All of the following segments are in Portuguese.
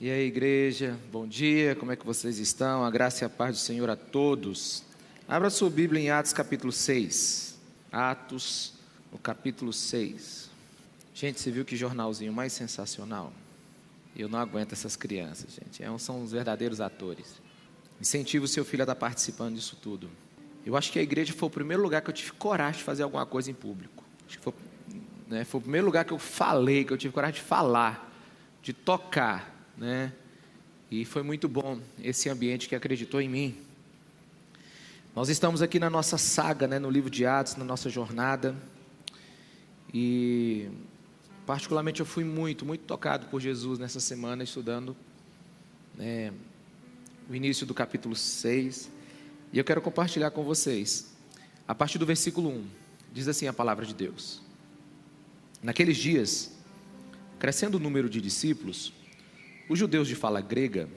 E aí, igreja, bom dia, como é que vocês estão? A graça e a paz do Senhor a todos. Abra sua Bíblia em Atos capítulo 6. Atos, no capítulo 6. Gente, você viu que jornalzinho mais sensacional? Eu não aguento essas crianças, gente. É são os verdadeiros atores. Incentiva o seu filho a estar participando disso tudo. Eu acho que a igreja foi o primeiro lugar que eu tive coragem de fazer alguma coisa em público. Acho que foi, né, foi o primeiro lugar que eu falei, que eu tive coragem de falar, de tocar né? E foi muito bom esse ambiente que acreditou em mim. Nós estamos aqui na nossa saga, né, no livro de Atos, na nossa jornada. E particularmente eu fui muito, muito tocado por Jesus nessa semana estudando né, o início do capítulo 6. E eu quero compartilhar com vocês. A partir do versículo 1, diz assim a palavra de Deus: Naqueles dias, crescendo o número de discípulos, os judeus de fala grega,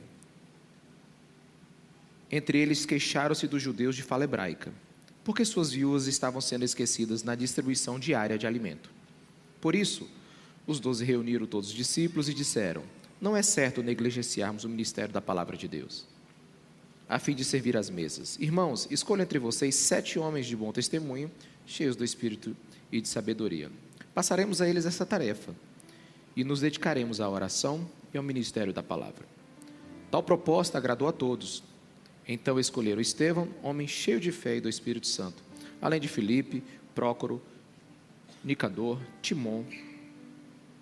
entre eles queixaram-se dos judeus de fala hebraica, porque suas viúvas estavam sendo esquecidas na distribuição diária de alimento. Por isso, os doze reuniram todos os discípulos e disseram: Não é certo negligenciarmos o ministério da palavra de Deus, a fim de servir às mesas. Irmãos, escolha entre vocês sete homens de bom testemunho, cheios do espírito e de sabedoria. Passaremos a eles essa tarefa e nos dedicaremos à oração e ao ministério da palavra. Tal proposta agradou a todos. Então escolheram Estevão, homem cheio de fé e do Espírito Santo, além de Filipe, Prócoro, Nicador, Timon,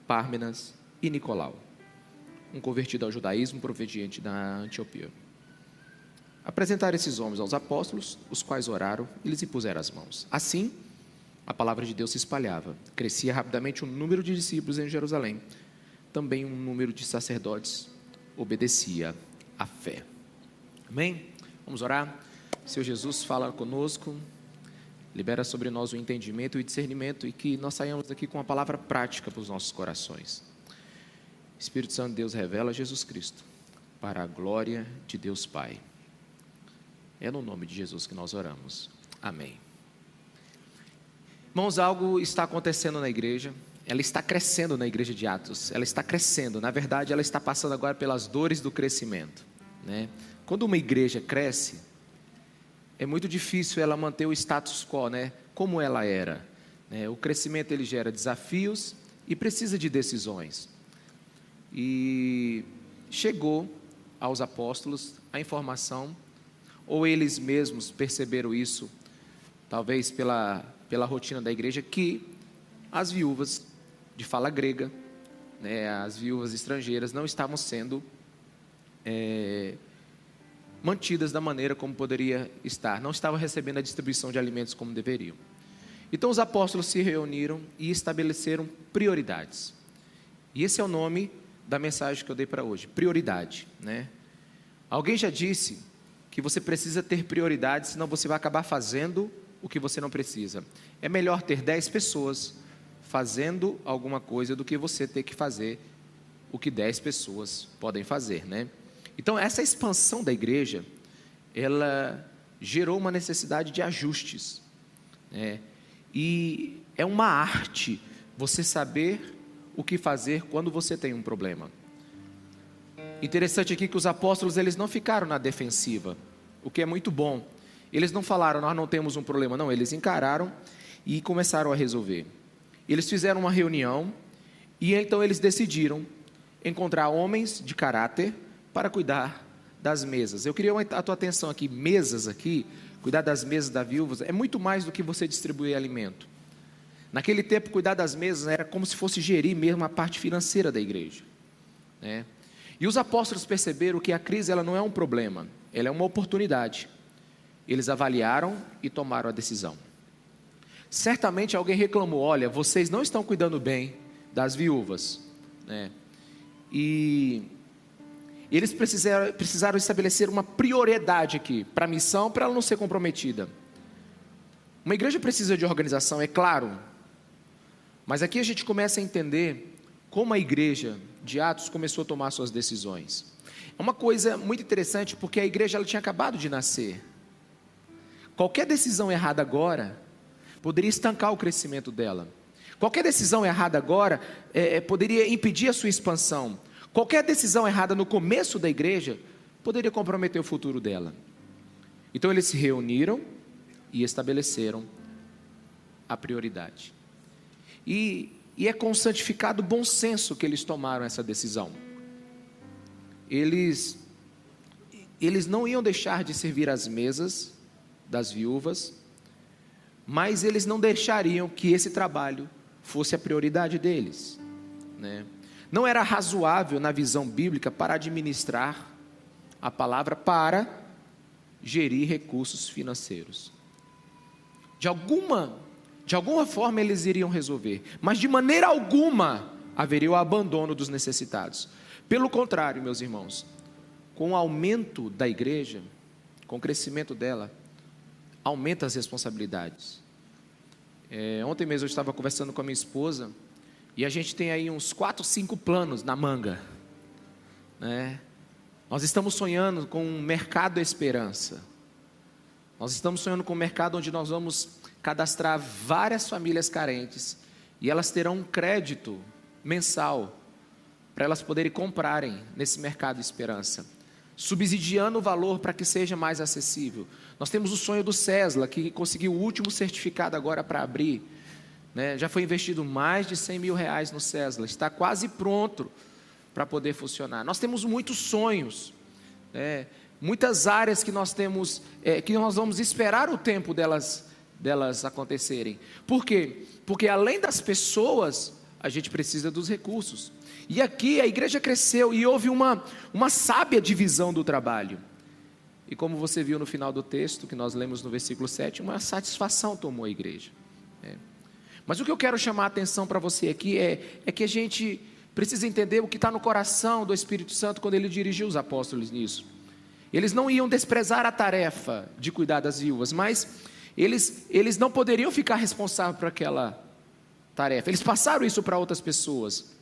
Pármenas e Nicolau, um convertido ao judaísmo proveniente da Antioquia. Apresentaram esses homens aos apóstolos, os quais oraram e lhes impuseram as mãos. Assim, a palavra de Deus se espalhava. Crescia rapidamente o número de discípulos em Jerusalém também um número de sacerdotes obedecia à fé. Amém? Vamos orar? Senhor Jesus, fala conosco, libera sobre nós o entendimento e o discernimento e que nós saiamos daqui com uma palavra prática para os nossos corações. Espírito Santo de Deus revela Jesus Cristo para a glória de Deus Pai. É no nome de Jesus que nós oramos. Amém. Irmãos, algo está acontecendo na igreja ela está crescendo na igreja de Atos, ela está crescendo, na verdade, ela está passando agora pelas dores do crescimento. Né? Quando uma igreja cresce, é muito difícil ela manter o status quo, né? como ela era. Né? O crescimento ele gera desafios e precisa de decisões. E chegou aos apóstolos a informação, ou eles mesmos perceberam isso, talvez pela, pela rotina da igreja, que as viúvas de fala grega, né, as viúvas estrangeiras não estavam sendo é, mantidas da maneira como poderia estar, não estavam recebendo a distribuição de alimentos como deveriam. Então os apóstolos se reuniram e estabeleceram prioridades. E esse é o nome da mensagem que eu dei para hoje, prioridade, né? Alguém já disse que você precisa ter prioridade, senão você vai acabar fazendo o que você não precisa. É melhor ter 10 pessoas fazendo alguma coisa do que você ter que fazer o que dez pessoas podem fazer, né? Então essa expansão da igreja, ela gerou uma necessidade de ajustes, né? E é uma arte você saber o que fazer quando você tem um problema. Interessante aqui que os apóstolos eles não ficaram na defensiva, o que é muito bom. Eles não falaram nós não temos um problema, não. Eles encararam e começaram a resolver. Eles fizeram uma reunião e então eles decidiram encontrar homens de caráter para cuidar das mesas. Eu queria a tua atenção aqui, mesas aqui, cuidar das mesas da viúva, é muito mais do que você distribuir alimento. Naquele tempo, cuidar das mesas era como se fosse gerir mesmo a parte financeira da igreja. Né? E os apóstolos perceberam que a crise ela não é um problema, ela é uma oportunidade. Eles avaliaram e tomaram a decisão. Certamente alguém reclamou: olha, vocês não estão cuidando bem das viúvas. Né? E eles precisaram, precisaram estabelecer uma prioridade aqui para a missão, para ela não ser comprometida. Uma igreja precisa de organização, é claro, mas aqui a gente começa a entender como a igreja de Atos começou a tomar suas decisões. É uma coisa muito interessante porque a igreja ela tinha acabado de nascer. Qualquer decisão errada agora poderia estancar o crescimento dela. Qualquer decisão errada agora é, é, poderia impedir a sua expansão. Qualquer decisão errada no começo da igreja poderia comprometer o futuro dela. Então eles se reuniram e estabeleceram a prioridade. E, e é com santificado bom senso que eles tomaram essa decisão. Eles, eles não iam deixar de servir as mesas das viúvas, mas eles não deixariam que esse trabalho fosse a prioridade deles. Né? Não era razoável, na visão bíblica, para administrar a palavra para gerir recursos financeiros. De alguma, de alguma forma eles iriam resolver, mas de maneira alguma haveria o abandono dos necessitados. Pelo contrário, meus irmãos, com o aumento da igreja, com o crescimento dela, aumenta as responsabilidades. É, ontem mesmo eu estava conversando com a minha esposa e a gente tem aí uns quatro, cinco planos na manga. Né? Nós estamos sonhando com um mercado esperança. Nós estamos sonhando com um mercado onde nós vamos cadastrar várias famílias carentes e elas terão um crédito mensal para elas poderem comprarem nesse mercado esperança, subsidiando o valor para que seja mais acessível. Nós temos o sonho do Cesla, que conseguiu o último certificado agora para abrir. Né? Já foi investido mais de 100 mil reais no Cesla, está quase pronto para poder funcionar. Nós temos muitos sonhos, né? muitas áreas que nós temos, é, que nós vamos esperar o tempo delas, delas acontecerem. Por quê? Porque além das pessoas, a gente precisa dos recursos. E aqui a igreja cresceu e houve uma, uma sábia divisão do trabalho. E como você viu no final do texto, que nós lemos no versículo 7, uma satisfação tomou a igreja. É. Mas o que eu quero chamar a atenção para você aqui é, é que a gente precisa entender o que está no coração do Espírito Santo quando ele dirigiu os apóstolos nisso. Eles não iam desprezar a tarefa de cuidar das viúvas, mas eles, eles não poderiam ficar responsáveis por aquela tarefa. Eles passaram isso para outras pessoas.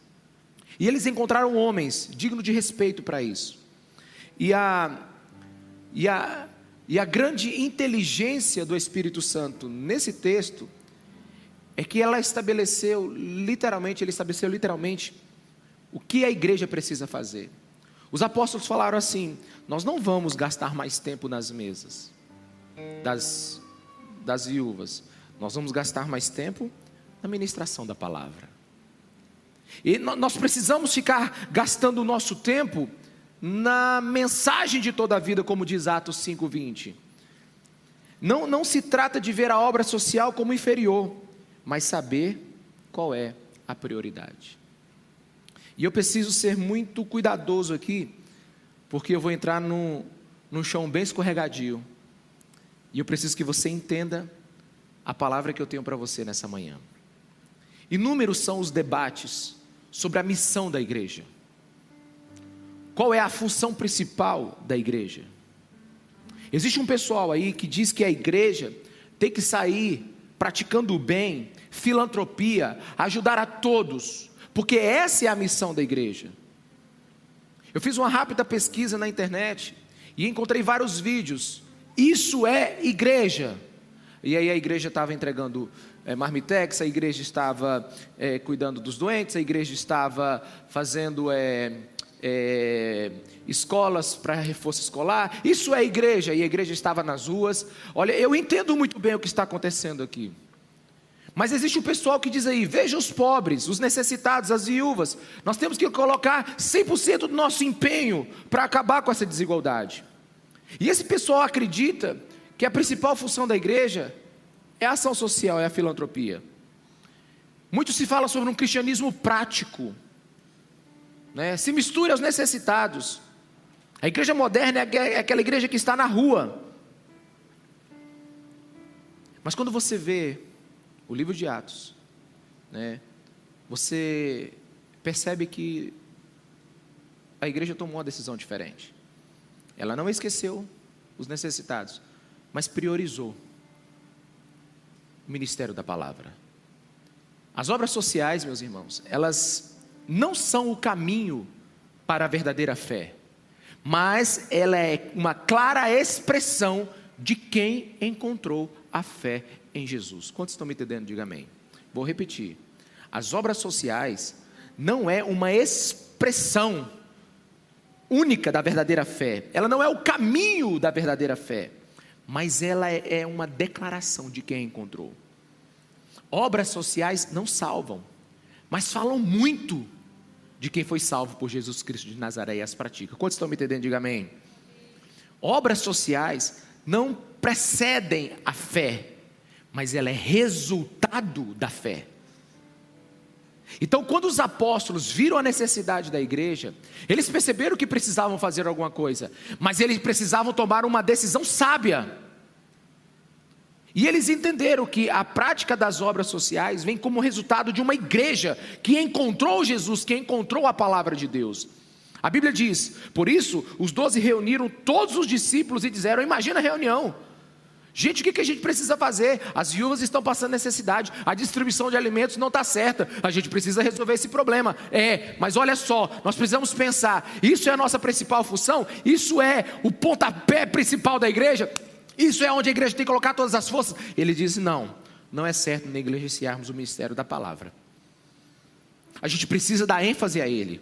E eles encontraram homens dignos de respeito para isso. E a, e, a, e a grande inteligência do Espírito Santo nesse texto é que ela estabeleceu literalmente, ele estabeleceu literalmente o que a igreja precisa fazer. Os apóstolos falaram assim: nós não vamos gastar mais tempo nas mesas das, das viúvas, nós vamos gastar mais tempo na ministração da palavra. E nós precisamos ficar gastando o nosso tempo na mensagem de toda a vida, como diz Atos 5:20. Não, não se trata de ver a obra social como inferior, mas saber qual é a prioridade. E eu preciso ser muito cuidadoso aqui, porque eu vou entrar num, num chão bem escorregadio. E eu preciso que você entenda a palavra que eu tenho para você nessa manhã. Inúmeros são os debates sobre a missão da igreja. Qual é a função principal da igreja? Existe um pessoal aí que diz que a igreja tem que sair praticando o bem, filantropia, ajudar a todos, porque essa é a missão da igreja. Eu fiz uma rápida pesquisa na internet e encontrei vários vídeos. Isso é igreja. E aí a igreja estava entregando é, marmitex, a igreja estava é, cuidando dos doentes, a igreja estava fazendo é, é escolas para reforço escolar. Isso é igreja, e a igreja estava nas ruas. Olha, eu entendo muito bem o que está acontecendo aqui. Mas existe um pessoal que diz aí: veja os pobres, os necessitados, as viúvas. Nós temos que colocar 100% do nosso empenho para acabar com essa desigualdade. E esse pessoal acredita que a principal função da igreja é a ação social, é a filantropia. Muito se fala sobre um cristianismo prático, né? se mistura aos necessitados. A igreja moderna é aquela igreja que está na rua. Mas quando você vê o livro de Atos, né, você percebe que a igreja tomou uma decisão diferente. Ela não esqueceu os necessitados, mas priorizou o ministério da palavra. As obras sociais, meus irmãos, elas não são o caminho para a verdadeira fé, mas ela é uma clara expressão de quem encontrou a fé em Jesus. Quantos estão me entendendo? Diga amém. Vou repetir. As obras sociais não é uma expressão única da verdadeira fé, ela não é o caminho da verdadeira fé, mas ela é, é uma declaração de quem encontrou. Obras sociais não salvam, mas falam muito de quem foi salvo por Jesus Cristo de Nazaré e as pratica. Quantos estão me entendendo? Diga amém. Obras sociais não precedem a fé, mas ela é resultado da fé. Então, quando os apóstolos viram a necessidade da igreja, eles perceberam que precisavam fazer alguma coisa, mas eles precisavam tomar uma decisão sábia. E eles entenderam que a prática das obras sociais vem como resultado de uma igreja que encontrou Jesus, que encontrou a palavra de Deus. A Bíblia diz: por isso, os doze reuniram todos os discípulos e disseram: Imagina a reunião. Gente, o que a gente precisa fazer? As viúvas estão passando necessidade, a distribuição de alimentos não está certa, a gente precisa resolver esse problema. É, mas olha só, nós precisamos pensar: isso é a nossa principal função? Isso é o pontapé principal da igreja? Isso é onde a igreja tem que colocar todas as forças? Ele diz: não, não é certo negligenciarmos o ministério da palavra. A gente precisa dar ênfase a ele.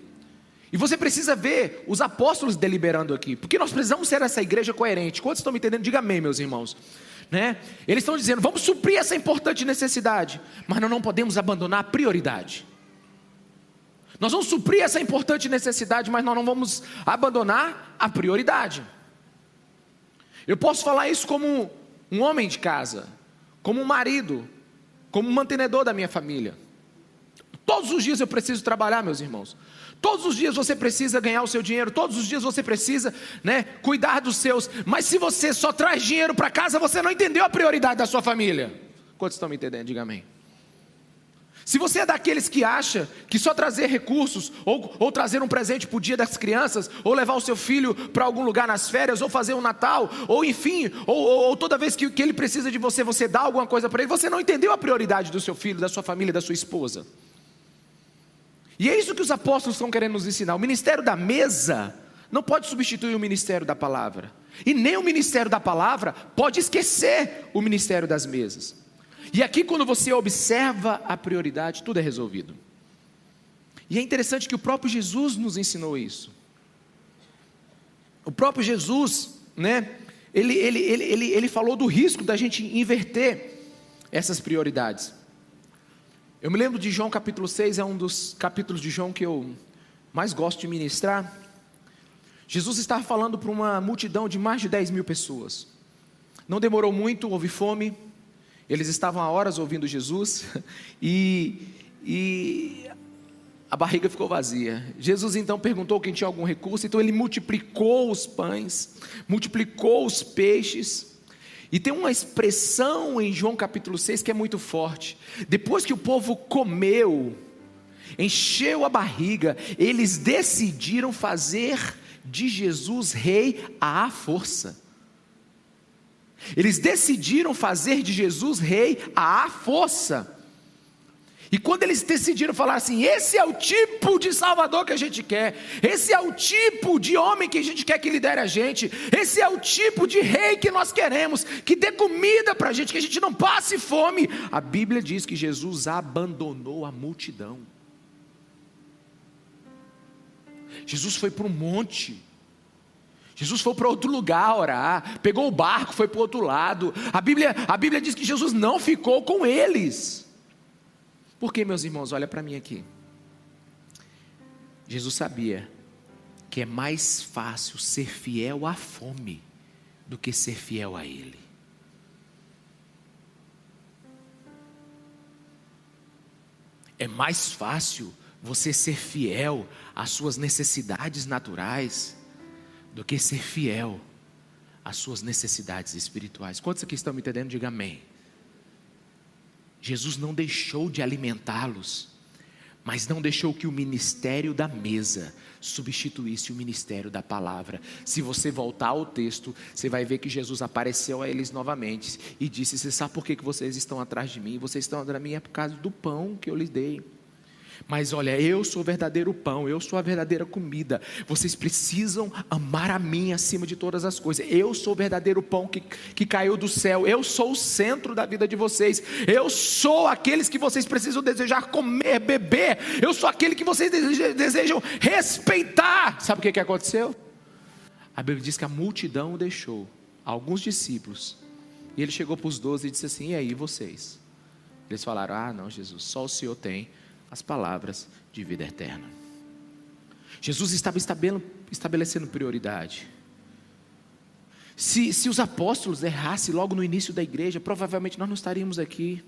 E você precisa ver os apóstolos deliberando aqui, porque nós precisamos ser essa igreja coerente. Quantos estão me entendendo? Diga amém, meus irmãos. Né? Eles estão dizendo: vamos suprir essa importante necessidade, mas nós não podemos abandonar a prioridade. Nós vamos suprir essa importante necessidade, mas nós não vamos abandonar a prioridade. Eu posso falar isso como um homem de casa, como um marido, como um mantenedor da minha família. Todos os dias eu preciso trabalhar, meus irmãos. Todos os dias você precisa ganhar o seu dinheiro, todos os dias você precisa, né, cuidar dos seus. Mas se você só traz dinheiro para casa, você não entendeu a prioridade da sua família. Quantos estão me entendendo? Diga amém. Se você é daqueles que acha que só trazer recursos, ou, ou trazer um presente para o dia das crianças, ou levar o seu filho para algum lugar nas férias, ou fazer um Natal, ou enfim, ou, ou, ou toda vez que, que ele precisa de você, você dá alguma coisa para ele, você não entendeu a prioridade do seu filho, da sua família, da sua esposa. E é isso que os apóstolos estão querendo nos ensinar. O ministério da mesa não pode substituir o ministério da palavra. E nem o ministério da palavra pode esquecer o ministério das mesas. E aqui, quando você observa a prioridade, tudo é resolvido. E é interessante que o próprio Jesus nos ensinou isso. O próprio Jesus, né? Ele, ele, ele, ele, ele falou do risco da gente inverter essas prioridades. Eu me lembro de João capítulo 6, é um dos capítulos de João que eu mais gosto de ministrar. Jesus estava falando para uma multidão de mais de 10 mil pessoas. Não demorou muito, houve fome, eles estavam há horas ouvindo Jesus e, e a barriga ficou vazia. Jesus então perguntou quem tinha algum recurso, então ele multiplicou os pães, multiplicou os peixes e tem uma expressão em João capítulo 6 que é muito forte. Depois que o povo comeu, encheu a barriga, eles decidiram fazer de Jesus rei à força. Eles decidiram fazer de Jesus rei à força. E quando eles decidiram falar assim: esse é o tipo de Salvador que a gente quer, esse é o tipo de homem que a gente quer que lidere a gente, esse é o tipo de rei que nós queremos, que dê comida para a gente, que a gente não passe fome. A Bíblia diz que Jesus abandonou a multidão. Jesus foi para um monte. Jesus foi para outro lugar orar, pegou o barco, foi para o outro lado. A Bíblia, a Bíblia diz que Jesus não ficou com eles. Porque, meus irmãos, olha para mim aqui. Jesus sabia que é mais fácil ser fiel à fome do que ser fiel a Ele. É mais fácil você ser fiel às suas necessidades naturais do que ser fiel às suas necessidades espirituais. Quantos aqui estão me entendendo? Diga amém. Jesus não deixou de alimentá-los, mas não deixou que o ministério da mesa substituísse o ministério da palavra. Se você voltar ao texto, você vai ver que Jesus apareceu a eles novamente e disse: Você sabe por que vocês estão atrás de mim? Vocês estão atrás de mim é por causa do pão que eu lhes dei. Mas olha, eu sou o verdadeiro pão, eu sou a verdadeira comida. Vocês precisam amar a mim acima de todas as coisas. Eu sou o verdadeiro pão que, que caiu do céu. Eu sou o centro da vida de vocês. Eu sou aqueles que vocês precisam desejar comer, beber. Eu sou aquele que vocês desejam, respeitar. Sabe o que, que aconteceu? A Bíblia diz que a multidão o deixou, alguns discípulos. E ele chegou para os doze e disse assim: E aí, vocês? Eles falaram: Ah, não, Jesus, só o Senhor tem as palavras de vida eterna. Jesus estava estabelecendo prioridade. Se, se os apóstolos errassem logo no início da igreja, provavelmente nós não estaríamos aqui.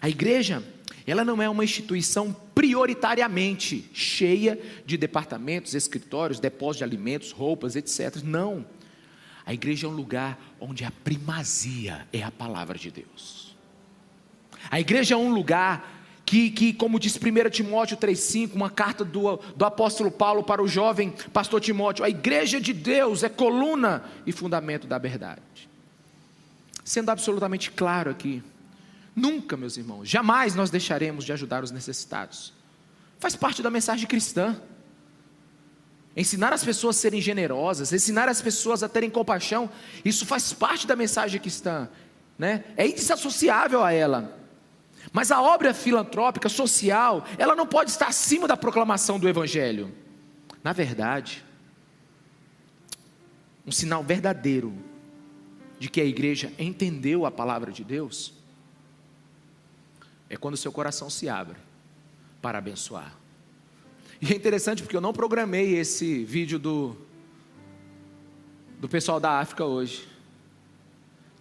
A igreja, ela não é uma instituição prioritariamente cheia de departamentos, escritórios, depósitos de alimentos, roupas, etc. Não. A igreja é um lugar onde a primazia é a palavra de Deus. A igreja é um lugar que, que como diz 1 Timóteo 3,5, uma carta do, do apóstolo Paulo para o jovem pastor Timóteo, a igreja de Deus é coluna e fundamento da verdade. Sendo absolutamente claro aqui, nunca, meus irmãos, jamais nós deixaremos de ajudar os necessitados. Faz parte da mensagem cristã. Ensinar as pessoas a serem generosas, ensinar as pessoas a terem compaixão, isso faz parte da mensagem cristã, né? é indissociável a ela. Mas a obra filantrópica, social, ela não pode estar acima da proclamação do Evangelho. Na verdade, um sinal verdadeiro de que a igreja entendeu a palavra de Deus é quando seu coração se abre para abençoar. E é interessante porque eu não programei esse vídeo do, do pessoal da África hoje.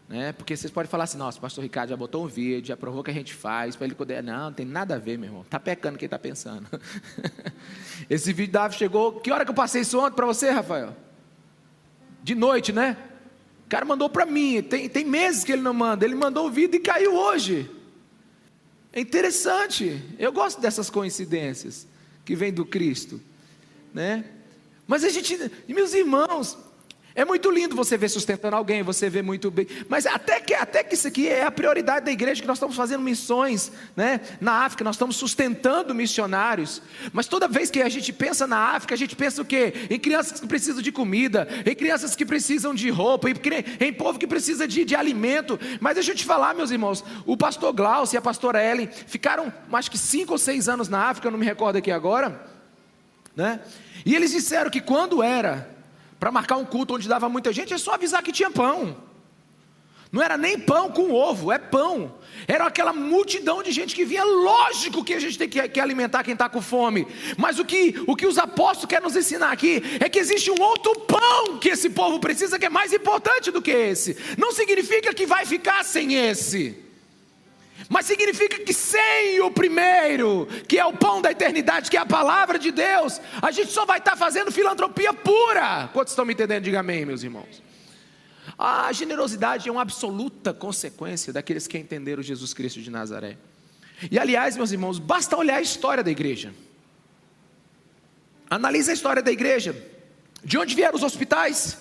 Né? Porque vocês podem falar assim, nossa, o pastor Ricardo já botou um vídeo, já provou que a gente faz, para ele poder. Não, não tem nada a ver, meu irmão. Está pecando quem está pensando. Esse vídeo da chegou. Que hora que eu passei isso ontem para você, Rafael? De noite, né? O cara mandou para mim. Tem, tem meses que ele não manda. Ele mandou o vídeo e caiu hoje. É interessante. Eu gosto dessas coincidências que vêm do Cristo. Né? Mas a gente, meus irmãos, é muito lindo você ver sustentando alguém, você vê muito bem. Mas até que, até que isso aqui é a prioridade da igreja, que nós estamos fazendo missões né? na África, nós estamos sustentando missionários. Mas toda vez que a gente pensa na África, a gente pensa o quê? Em crianças que precisam de comida, em crianças que precisam de roupa, em, em povo que precisa de, de alimento. Mas deixa eu te falar, meus irmãos, o pastor Glaucio e a pastora Ellen ficaram acho que cinco ou seis anos na África, não me recordo aqui agora. Né? E eles disseram que quando era para marcar um culto onde dava muita gente, é só avisar que tinha pão. Não era nem pão com ovo, é pão. Era aquela multidão de gente que vinha. Lógico que a gente tem que, que alimentar quem está com fome. Mas o que, o que os apóstolos querem nos ensinar aqui é que existe um outro pão que esse povo precisa, que é mais importante do que esse. Não significa que vai ficar sem esse mas significa que sem o primeiro, que é o pão da eternidade, que é a palavra de Deus, a gente só vai estar fazendo filantropia pura. Quantos estão me entendendo? Diga amém, meus irmãos. A generosidade é uma absoluta consequência daqueles que entenderam Jesus Cristo de Nazaré. E aliás, meus irmãos, basta olhar a história da igreja. Analise a história da igreja. De onde vieram os hospitais?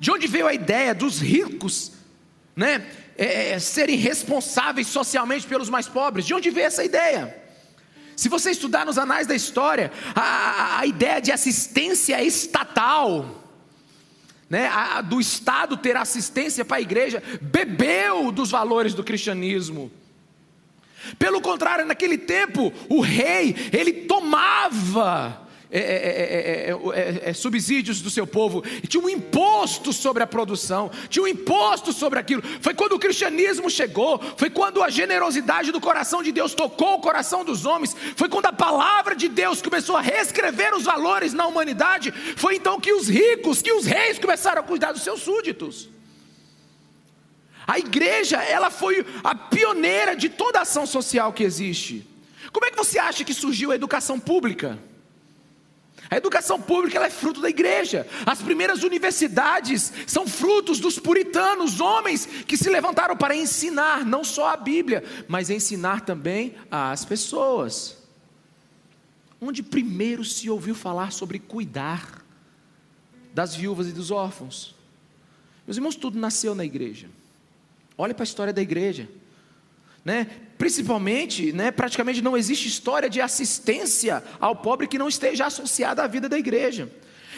De onde veio a ideia dos ricos, né? É, é, serem responsáveis socialmente pelos mais pobres. De onde veio essa ideia? Se você estudar nos anais da história, a, a ideia de assistência estatal, né, a, do Estado ter assistência para a igreja, bebeu dos valores do cristianismo. Pelo contrário, naquele tempo, o rei, ele tomava é é é, é, é, subsídios do seu povo, tinha um imposto sobre a produção, tinha um imposto sobre aquilo. Foi quando o cristianismo chegou, foi quando a generosidade do coração de Deus tocou o coração dos homens, foi quando a palavra de Deus começou a reescrever os valores na humanidade. Foi então que os ricos, que os reis começaram a cuidar dos seus súditos. A igreja, ela foi a pioneira de toda a ação social que existe. Como é que você acha que surgiu a educação pública? A educação pública é fruto da igreja. As primeiras universidades são frutos dos puritanos, homens que se levantaram para ensinar não só a Bíblia, mas ensinar também às pessoas. Onde primeiro se ouviu falar sobre cuidar das viúvas e dos órfãos. Meus irmãos, tudo nasceu na igreja. Olhe para a história da igreja. Né? Principalmente, né, praticamente não existe história de assistência ao pobre que não esteja associada à vida da igreja.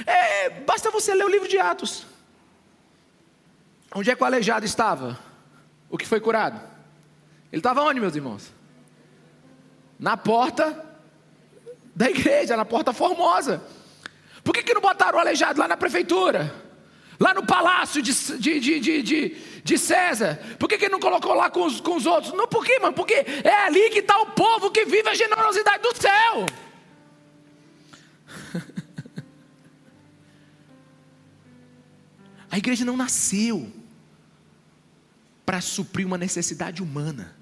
É, basta você ler o livro de Atos. Onde é que o aleijado estava? O que foi curado? Ele estava onde, meus irmãos? Na porta da igreja, na porta formosa. Por que, que não botaram o aleijado lá na prefeitura? Lá no palácio de, de, de, de, de César? Por que, que não colocou lá com os, com os outros? Não, por quê, mano? Porque é ali que está o povo que vive a generosidade do céu. A igreja não nasceu para suprir uma necessidade humana.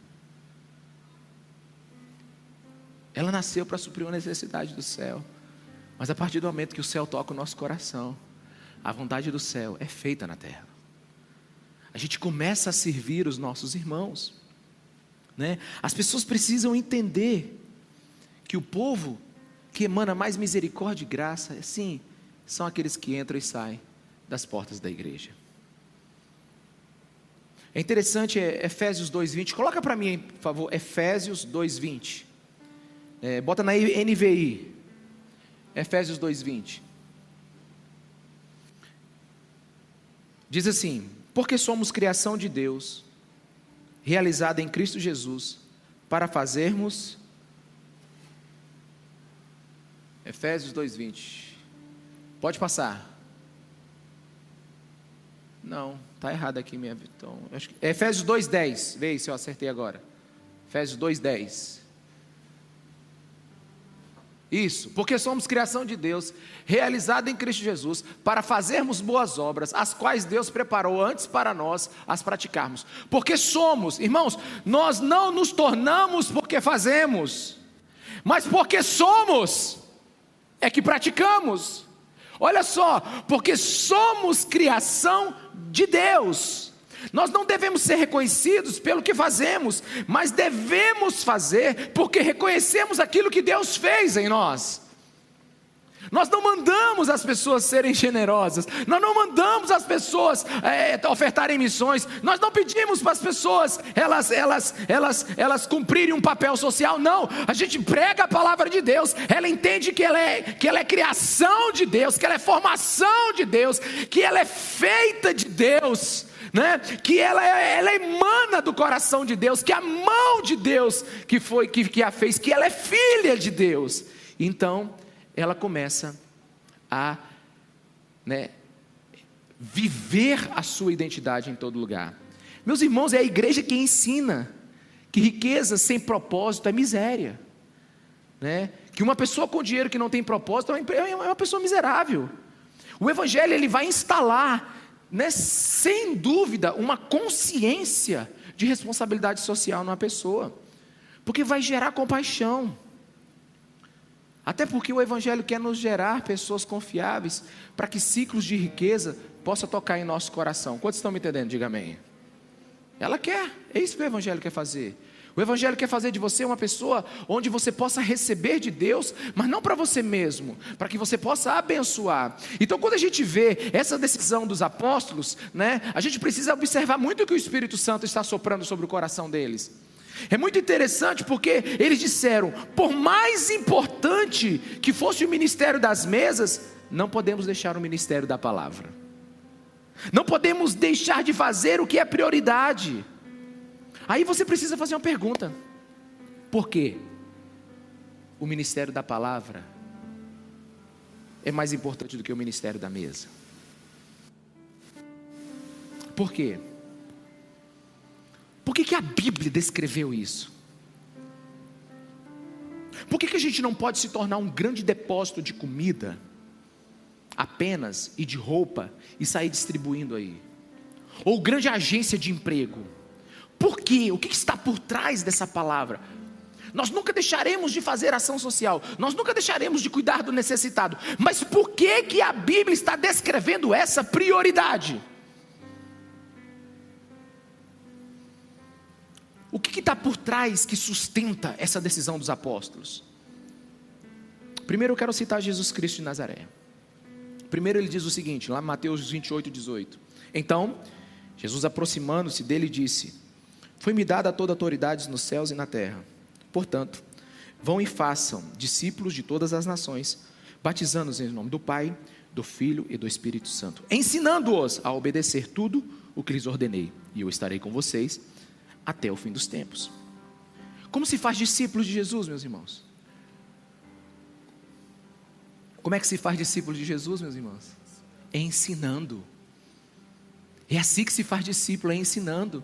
Ela nasceu para suprir uma necessidade do céu. Mas a partir do momento que o céu toca o nosso coração, a vontade do céu é feita na terra. A gente começa a servir os nossos irmãos. Né? As pessoas precisam entender que o povo que emana mais misericórdia e graça, sim, são aqueles que entram e saem das portas da igreja. É interessante, é Efésios 2,20. Coloca para mim, por favor, Efésios 2,20. É, bota na NVI. Efésios 2,20. Diz assim: Porque somos criação de Deus, realizada em Cristo Jesus, para fazermos. Efésios 2,20. Pode passar. Não, está errado aqui minha. Então, acho que... Efésios 2,10. Vê se eu acertei agora. Efésios 2,10. Isso, porque somos criação de Deus, realizada em Cristo Jesus, para fazermos boas obras, as quais Deus preparou antes para nós as praticarmos. Porque somos, irmãos, nós não nos tornamos porque fazemos, mas porque somos, é que praticamos. Olha só, porque somos criação de Deus. Nós não devemos ser reconhecidos pelo que fazemos, mas devemos fazer porque reconhecemos aquilo que Deus fez em nós. Nós não mandamos as pessoas serem generosas, nós não mandamos as pessoas é, ofertarem missões, nós não pedimos para as pessoas elas, elas, elas, elas cumprirem um papel social, não. A gente prega a palavra de Deus, ela entende que ela, é, que ela é criação de Deus, que ela é formação de Deus, que ela é feita de Deus né? que ela, é, ela emana do coração de Deus, que a mão de Deus que foi que, que a fez, que ela é filha de Deus. Então, ela começa a né, viver a sua identidade em todo lugar. Meus irmãos, é a igreja que ensina que riqueza sem propósito é miséria. Né? Que uma pessoa com dinheiro que não tem propósito é, é uma pessoa miserável. O Evangelho ele vai instalar né, sem dúvida, uma consciência de responsabilidade social numa pessoa, porque vai gerar compaixão. Até porque o Evangelho quer nos gerar pessoas confiáveis para que ciclos de riqueza possam tocar em nosso coração. Quantos estão me entendendo? Diga amém. Ela quer, é isso que o Evangelho quer fazer. O Evangelho quer fazer de você uma pessoa onde você possa receber de Deus, mas não para você mesmo, para que você possa abençoar. Então, quando a gente vê essa decisão dos apóstolos, né, a gente precisa observar muito o que o Espírito Santo está soprando sobre o coração deles. É muito interessante porque eles disseram: por mais importante que fosse o ministério das mesas, não podemos deixar o ministério da palavra. Não podemos deixar de fazer o que é prioridade. Aí você precisa fazer uma pergunta: por quê? O ministério da palavra é mais importante do que o ministério da mesa? Por quê? Por que, que a Bíblia descreveu isso? Por que, que a gente não pode se tornar um grande depósito de comida apenas e de roupa e sair distribuindo aí? Ou grande agência de emprego? Por quê? O que está por trás dessa palavra? Nós nunca deixaremos de fazer ação social, nós nunca deixaremos de cuidar do necessitado, mas por que, que a Bíblia está descrevendo essa prioridade? O que está por trás que sustenta essa decisão dos apóstolos? Primeiro eu quero citar Jesus Cristo de Nazaré. Primeiro ele diz o seguinte, lá em Mateus 28, 18: Então, Jesus aproximando-se dele disse: Foi-me dada toda a autoridade nos céus e na terra. Portanto, vão e façam discípulos de todas as nações, batizando-os em nome do Pai, do Filho e do Espírito Santo, ensinando-os a obedecer tudo o que lhes ordenei, e eu estarei com vocês até o fim dos tempos. Como se faz discípulo de Jesus, meus irmãos? Como é que se faz discípulo de Jesus, meus irmãos? ensinando. É assim que se faz discípulo, é ensinando.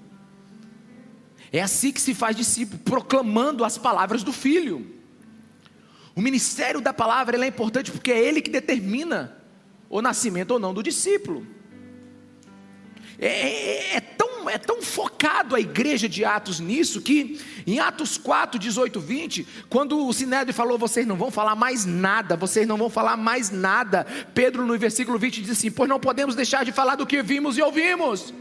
É assim que se faz discípulo, proclamando as palavras do Filho. O ministério da palavra é importante porque é ele que determina o nascimento ou não do discípulo. É, é, é, tão, é tão focado a igreja de Atos nisso que em Atos 4, 18, 20, quando o Sinédrio falou, vocês não vão falar mais nada, vocês não vão falar mais nada. Pedro no versículo 20 diz assim: Pois não podemos deixar de falar do que vimos e ouvimos.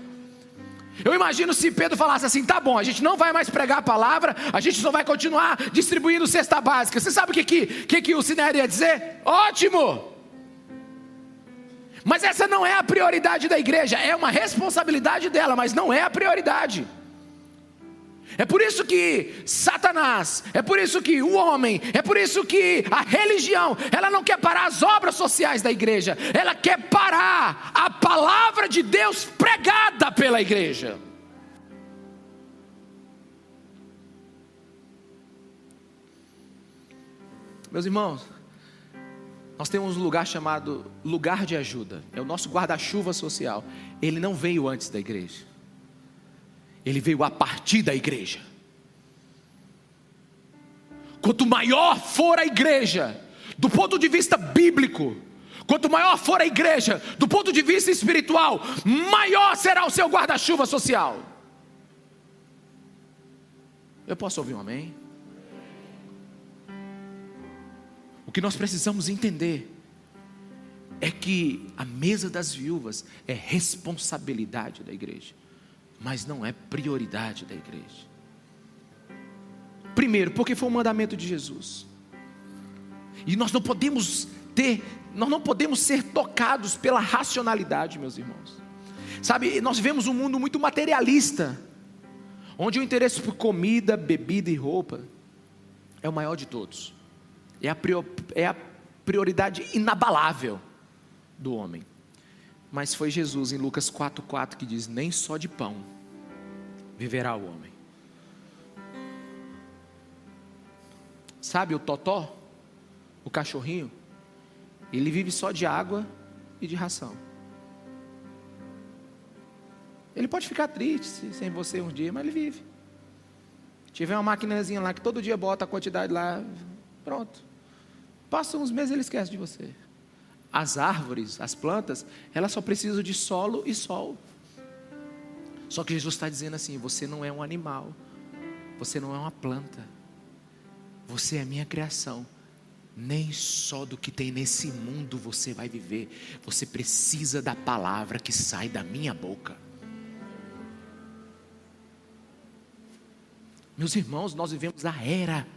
Eu imagino se Pedro falasse assim: tá bom, a gente não vai mais pregar a palavra, a gente só vai continuar distribuindo cesta básica. Você sabe o que, que, que, que o Sinédrio ia dizer? Ótimo! Mas essa não é a prioridade da igreja, é uma responsabilidade dela, mas não é a prioridade. É por isso que Satanás, é por isso que o homem, é por isso que a religião, ela não quer parar as obras sociais da igreja, ela quer parar a palavra de Deus pregada pela igreja. Meus irmãos, nós temos um lugar chamado lugar de ajuda, é o nosso guarda-chuva social. Ele não veio antes da igreja, ele veio a partir da igreja. Quanto maior for a igreja, do ponto de vista bíblico, quanto maior for a igreja, do ponto de vista espiritual, maior será o seu guarda-chuva social. Eu posso ouvir um amém? O que nós precisamos entender é que a mesa das viúvas é responsabilidade da igreja, mas não é prioridade da igreja. Primeiro, porque foi um mandamento de Jesus. E nós não podemos ter, nós não podemos ser tocados pela racionalidade, meus irmãos. Sabe, nós vivemos um mundo muito materialista, onde o interesse por comida, bebida e roupa é o maior de todos é a, prior, é a prioridade inabalável do homem. Mas foi Jesus em Lucas 4,4 que diz: Nem só de pão viverá o homem. Sabe o totó? O cachorrinho? Ele vive só de água e de ração. Ele pode ficar triste sem você um dia, mas ele vive. Tiver uma maquinazinha lá que todo dia bota a quantidade lá, pronto. Passa uns meses ele esquece de você. As árvores, as plantas, elas só precisam de solo e sol. Só que Jesus está dizendo assim: você não é um animal, você não é uma planta, você é minha criação. Nem só do que tem nesse mundo você vai viver, você precisa da palavra que sai da minha boca. Meus irmãos, nós vivemos a era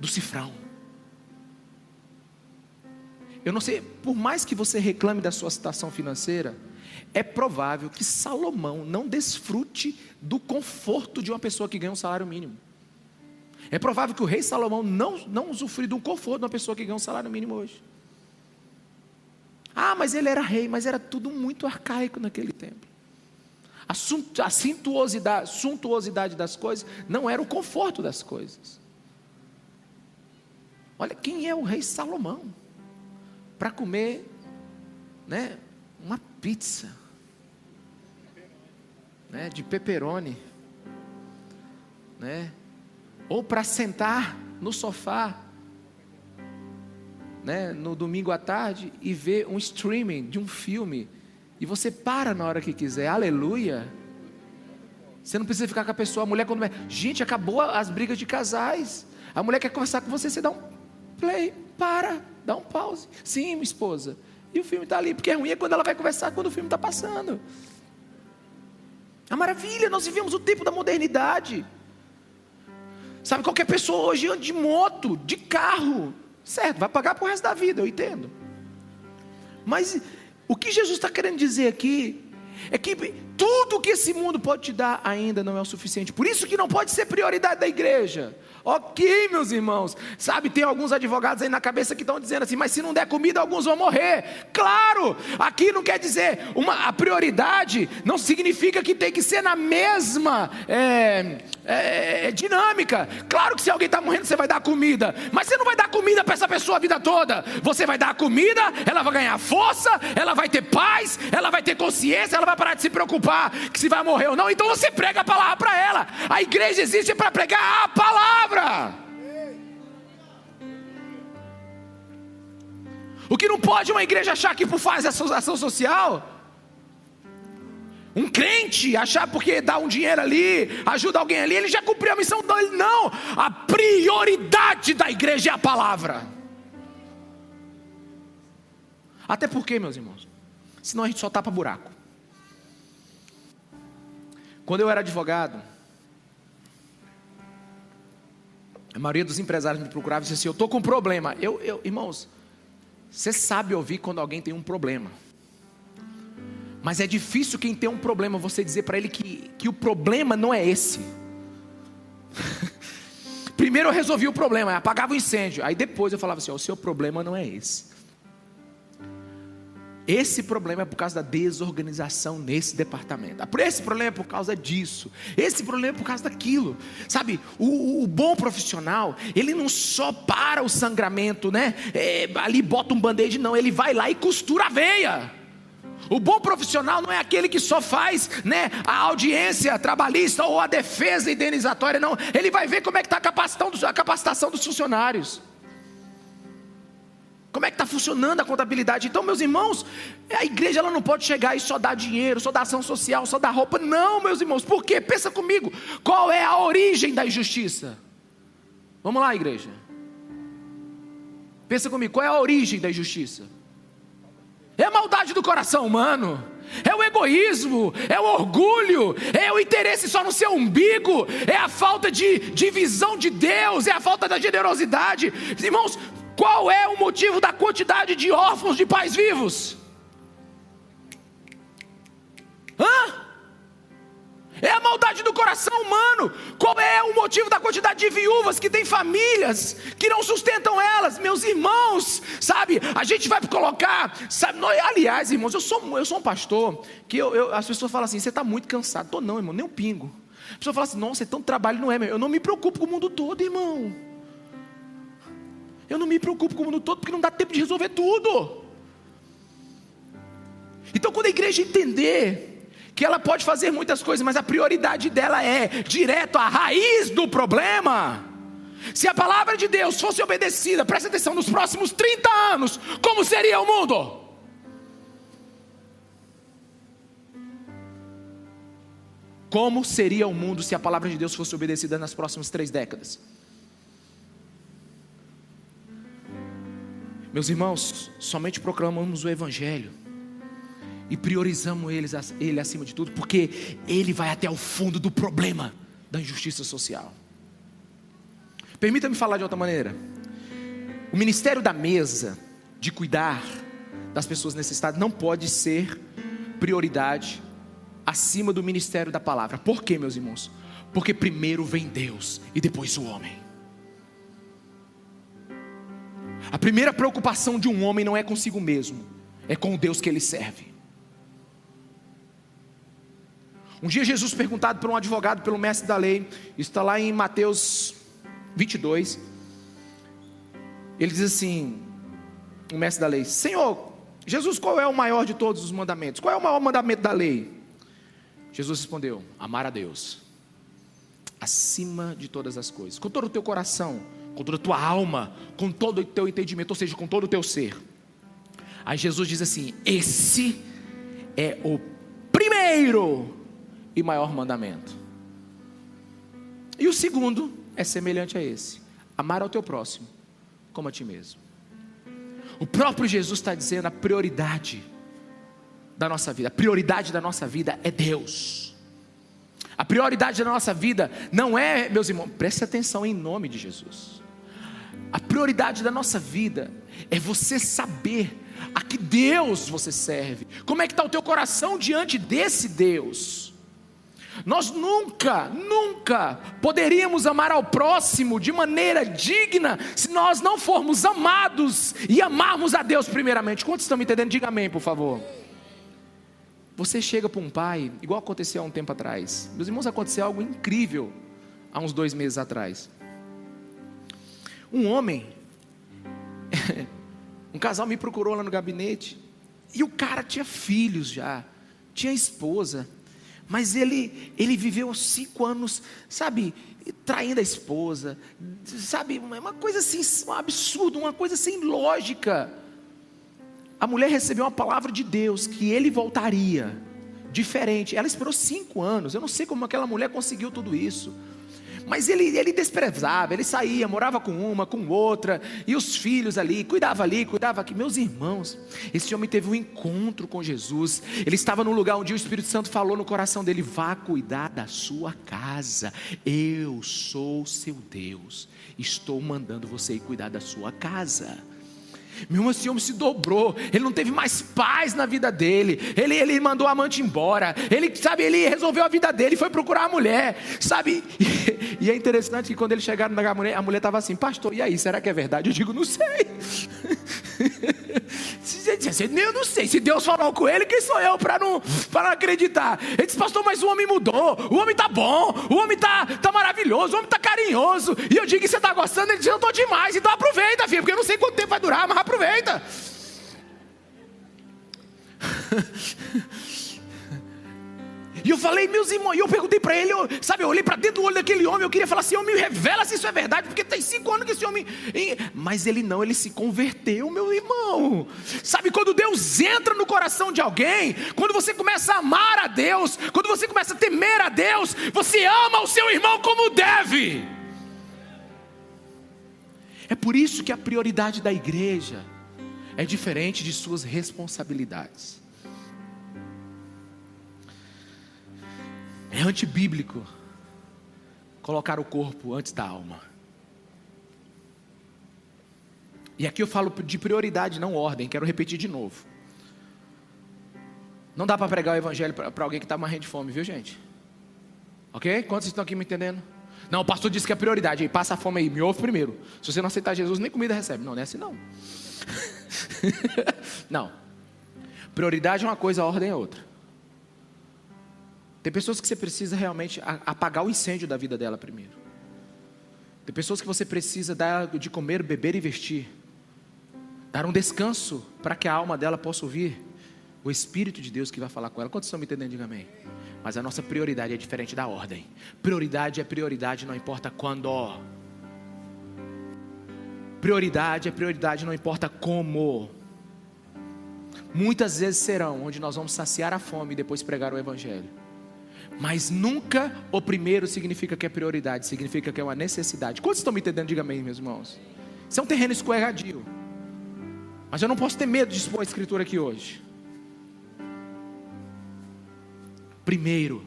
do cifrão. Eu não sei, por mais que você reclame da sua situação financeira, é provável que Salomão não desfrute do conforto de uma pessoa que ganha um salário mínimo. É provável que o rei Salomão não, não usufrue do conforto de uma pessoa que ganha um salário mínimo hoje. Ah, mas ele era rei, mas era tudo muito arcaico naquele tempo. A, a suntuosidade, suntuosidade das coisas não era o conforto das coisas. Olha quem é o rei Salomão para comer, né, uma pizza, né, de pepperoni, né, ou para sentar no sofá, né, no domingo à tarde e ver um streaming de um filme e você para na hora que quiser, aleluia. Você não precisa ficar com a pessoa, a mulher quando gente acabou as brigas de casais, a mulher quer conversar com você, você dá um play, para, dá um pause. Sim, minha esposa. E o filme está ali, porque é ruim é quando ela vai conversar quando o filme está passando. A maravilha, nós vivemos o tempo da modernidade. Sabe, qualquer pessoa hoje anda de moto, de carro, certo, vai pagar para o resto da vida, eu entendo. Mas o que Jesus está querendo dizer aqui é que Tudo que esse mundo pode te dar ainda não é o suficiente. Por isso que não pode ser prioridade da igreja. Ok, meus irmãos. Sabe, tem alguns advogados aí na cabeça que estão dizendo assim, mas se não der comida, alguns vão morrer. Claro, aqui não quer dizer uma, a prioridade não significa que tem que ser na mesma é, é, é dinâmica. Claro que se alguém está morrendo, você vai dar comida, mas você não vai dar comida para essa pessoa a vida toda. Você vai dar comida, ela vai ganhar força, ela vai ter paz, ela vai ter consciência, ela vai parar de se preocupar que se vai morrer ou não. Então você prega a palavra para ela. A igreja existe para pregar a palavra palavra. O que não pode uma igreja achar que por fazer ação social, um crente achar porque dá um dinheiro ali, ajuda alguém ali, ele já cumpriu a missão dele. Não, a prioridade da igreja é a palavra. Até porque, meus irmãos, senão a gente só tapa buraco. Quando eu era advogado, A maioria dos empresários me procuravam e disse assim: Eu estou com um problema. Eu, eu, irmãos, você sabe ouvir quando alguém tem um problema. Mas é difícil quem tem um problema você dizer para ele que, que o problema não é esse. Primeiro eu resolvi o problema, apagava o incêndio. Aí depois eu falava assim: O seu problema não é esse. Esse problema é por causa da desorganização nesse departamento. Esse problema é por causa disso. Esse problema é por causa daquilo. Sabe, o, o bom profissional, ele não só para o sangramento, né? É, ali bota um band-aid, não. Ele vai lá e costura a veia. O bom profissional não é aquele que só faz né, a audiência trabalhista ou a defesa indenizatória, não. Ele vai ver como é que está a capacitação dos funcionários. Como é que está funcionando a contabilidade? Então, meus irmãos, a igreja ela não pode chegar e só dar dinheiro, só dar ação social, só dar roupa. Não, meus irmãos, por quê? Pensa comigo, qual é a origem da injustiça? Vamos lá, igreja. Pensa comigo, qual é a origem da injustiça? É a maldade do coração humano. É o egoísmo, é o orgulho, é o interesse só no seu umbigo, é a falta de, de visão de Deus, é a falta da generosidade. Irmãos, qual é o motivo da quantidade de órfãos de pais vivos? Hã? É a maldade do coração humano. Qual é o motivo da quantidade de viúvas que têm famílias que não sustentam elas, meus irmãos? Sabe? A gente vai colocar, sabe? Nós, aliás, irmãos, eu sou, eu sou um pastor que eu, eu, as pessoas falam assim: você está muito cansado. Tô não, irmão, nem um pingo. A pessoa fala assim: nossa, é tão trabalho, não é? Meu? Eu não me preocupo com o mundo todo, irmão. Eu não me preocupo com o mundo todo porque não dá tempo de resolver tudo. Então, quando a igreja entender que ela pode fazer muitas coisas, mas a prioridade dela é direto à raiz do problema. Se a palavra de Deus fosse obedecida, presta atenção, nos próximos 30 anos, como seria o mundo? Como seria o mundo se a palavra de Deus fosse obedecida nas próximas três décadas? Meus irmãos, somente proclamamos o Evangelho e priorizamos ele, acima de tudo, porque ele vai até o fundo do problema da injustiça social. Permita-me falar de outra maneira. O ministério da mesa, de cuidar das pessoas necessitadas, não pode ser prioridade acima do ministério da palavra. Por quê, meus irmãos? Porque primeiro vem Deus e depois o homem. A primeira preocupação de um homem não é consigo mesmo, é com o Deus que ele serve. Um dia Jesus perguntado por um advogado pelo mestre da lei, está lá em Mateus 22. Ele diz assim: o mestre da lei, Senhor, Jesus, qual é o maior de todos os mandamentos? Qual é o maior mandamento da lei? Jesus respondeu: amar a Deus, acima de todas as coisas, com todo o teu coração, com toda a tua alma, com todo o teu entendimento, ou seja, com todo o teu ser. Aí Jesus diz assim: esse é o primeiro e maior mandamento. E o segundo é semelhante a esse: amar ao teu próximo como a ti mesmo. O próprio Jesus está dizendo a prioridade da nossa vida, a prioridade da nossa vida é Deus. A prioridade da nossa vida não é, meus irmãos, preste atenção em nome de Jesus A prioridade da nossa vida é você saber a que Deus você serve. Como é que está o teu coração diante desse Deus? Nós nunca, nunca poderíamos amar ao próximo de maneira digna se nós não formos amados e amarmos a Deus primeiramente. Quantos estão me entendendo? Diga amém, por favor. Você chega para um pai, igual aconteceu há um tempo atrás. Meus irmãos, aconteceu algo incrível há uns dois meses atrás. Um homem, um casal me procurou lá no gabinete, e o cara tinha filhos já, tinha esposa, mas ele, ele viveu cinco anos, sabe, traindo a esposa, sabe, uma coisa assim, um absurdo, uma coisa sem lógica. A mulher recebeu uma palavra de Deus que ele voltaria diferente. Ela esperou cinco anos. Eu não sei como aquela mulher conseguiu tudo isso. Mas ele, ele desprezava, ele saía, morava com uma, com outra, e os filhos ali, cuidava ali, cuidava aqui. Meus irmãos, esse homem teve um encontro com Jesus. Ele estava num lugar onde o Espírito Santo falou no coração dele: vá cuidar da sua casa. Eu sou seu Deus. Estou mandando você ir cuidar da sua casa. Meu irmão, esse homem se dobrou. Ele não teve mais paz na vida dele. Ele, ele mandou a amante embora. Ele, sabe, ele resolveu a vida dele, foi procurar a mulher, sabe? E, e é interessante que quando ele chegaram na mulher, a mulher estava assim, pastor, e aí, será que é verdade? Eu digo, não sei. Eu não sei, se Deus falou com ele, quem sou eu para não, não acreditar? Ele disse, pastor, mas o homem mudou, o homem está bom, o homem está tá maravilhoso, o homem está carinhoso. E eu digo que você está gostando, ele diz, eu estou demais, então aproveita, filho, porque eu não sei quanto tempo vai durar, mas aproveita. E eu falei, meus irmãos, e eu perguntei para ele, eu, sabe, eu olhei para dentro do olho daquele homem, eu queria falar assim, homem, revela se isso é verdade, porque tem cinco anos que esse homem. Mas ele não, ele se converteu, meu irmão. Sabe, quando Deus entra no coração de alguém, quando você começa a amar a Deus, quando você começa a temer a Deus, você ama o seu irmão como deve. É por isso que a prioridade da igreja é diferente de suas responsabilidades. É antibíblico colocar o corpo antes da alma. E aqui eu falo de prioridade, não ordem, quero repetir de novo. Não dá para pregar o evangelho para alguém que está morrendo de fome, viu gente? Ok? Quantos estão aqui me entendendo? Não, o pastor disse que é prioridade. Aí passa a fome aí, me ouve primeiro. Se você não aceitar Jesus, nem comida recebe. Não, não é assim não. não. Prioridade é uma coisa, a ordem é outra. Tem pessoas que você precisa realmente apagar o incêndio da vida dela primeiro. Tem pessoas que você precisa dar de comer, beber e vestir. Dar um descanso para que a alma dela possa ouvir o Espírito de Deus que vai falar com ela. Quantos estão me entendendo? Diga amém. Mas a nossa prioridade é diferente da ordem. Prioridade é prioridade, não importa quando. Prioridade é prioridade, não importa como. Muitas vezes serão onde nós vamos saciar a fome e depois pregar o Evangelho. Mas nunca o primeiro significa que é prioridade, significa que é uma necessidade. Quantos estão me entendendo? Diga amém, meus irmãos. Isso é um terreno escorregadio. Mas eu não posso ter medo de expor a escritura aqui hoje. Primeiro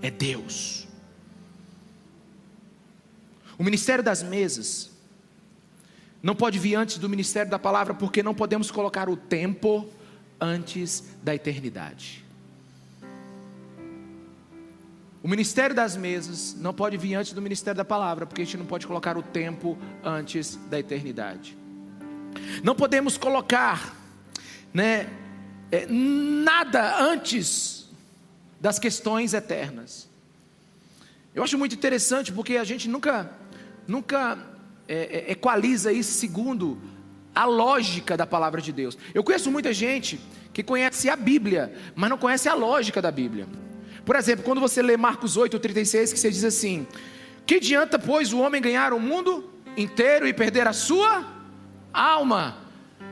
é Deus. O ministério das mesas não pode vir antes do ministério da palavra, porque não podemos colocar o tempo antes da eternidade. O ministério das mesas não pode vir antes do ministério da palavra, porque a gente não pode colocar o tempo antes da eternidade. Não podemos colocar, né, é, nada antes das questões eternas. Eu acho muito interessante porque a gente nunca, nunca é, é, equaliza isso segundo a lógica da palavra de Deus. Eu conheço muita gente que conhece a Bíblia, mas não conhece a lógica da Bíblia. Por exemplo, quando você lê Marcos 8, 36, que você diz assim: Que adianta, pois, o homem ganhar o mundo inteiro e perder a sua alma?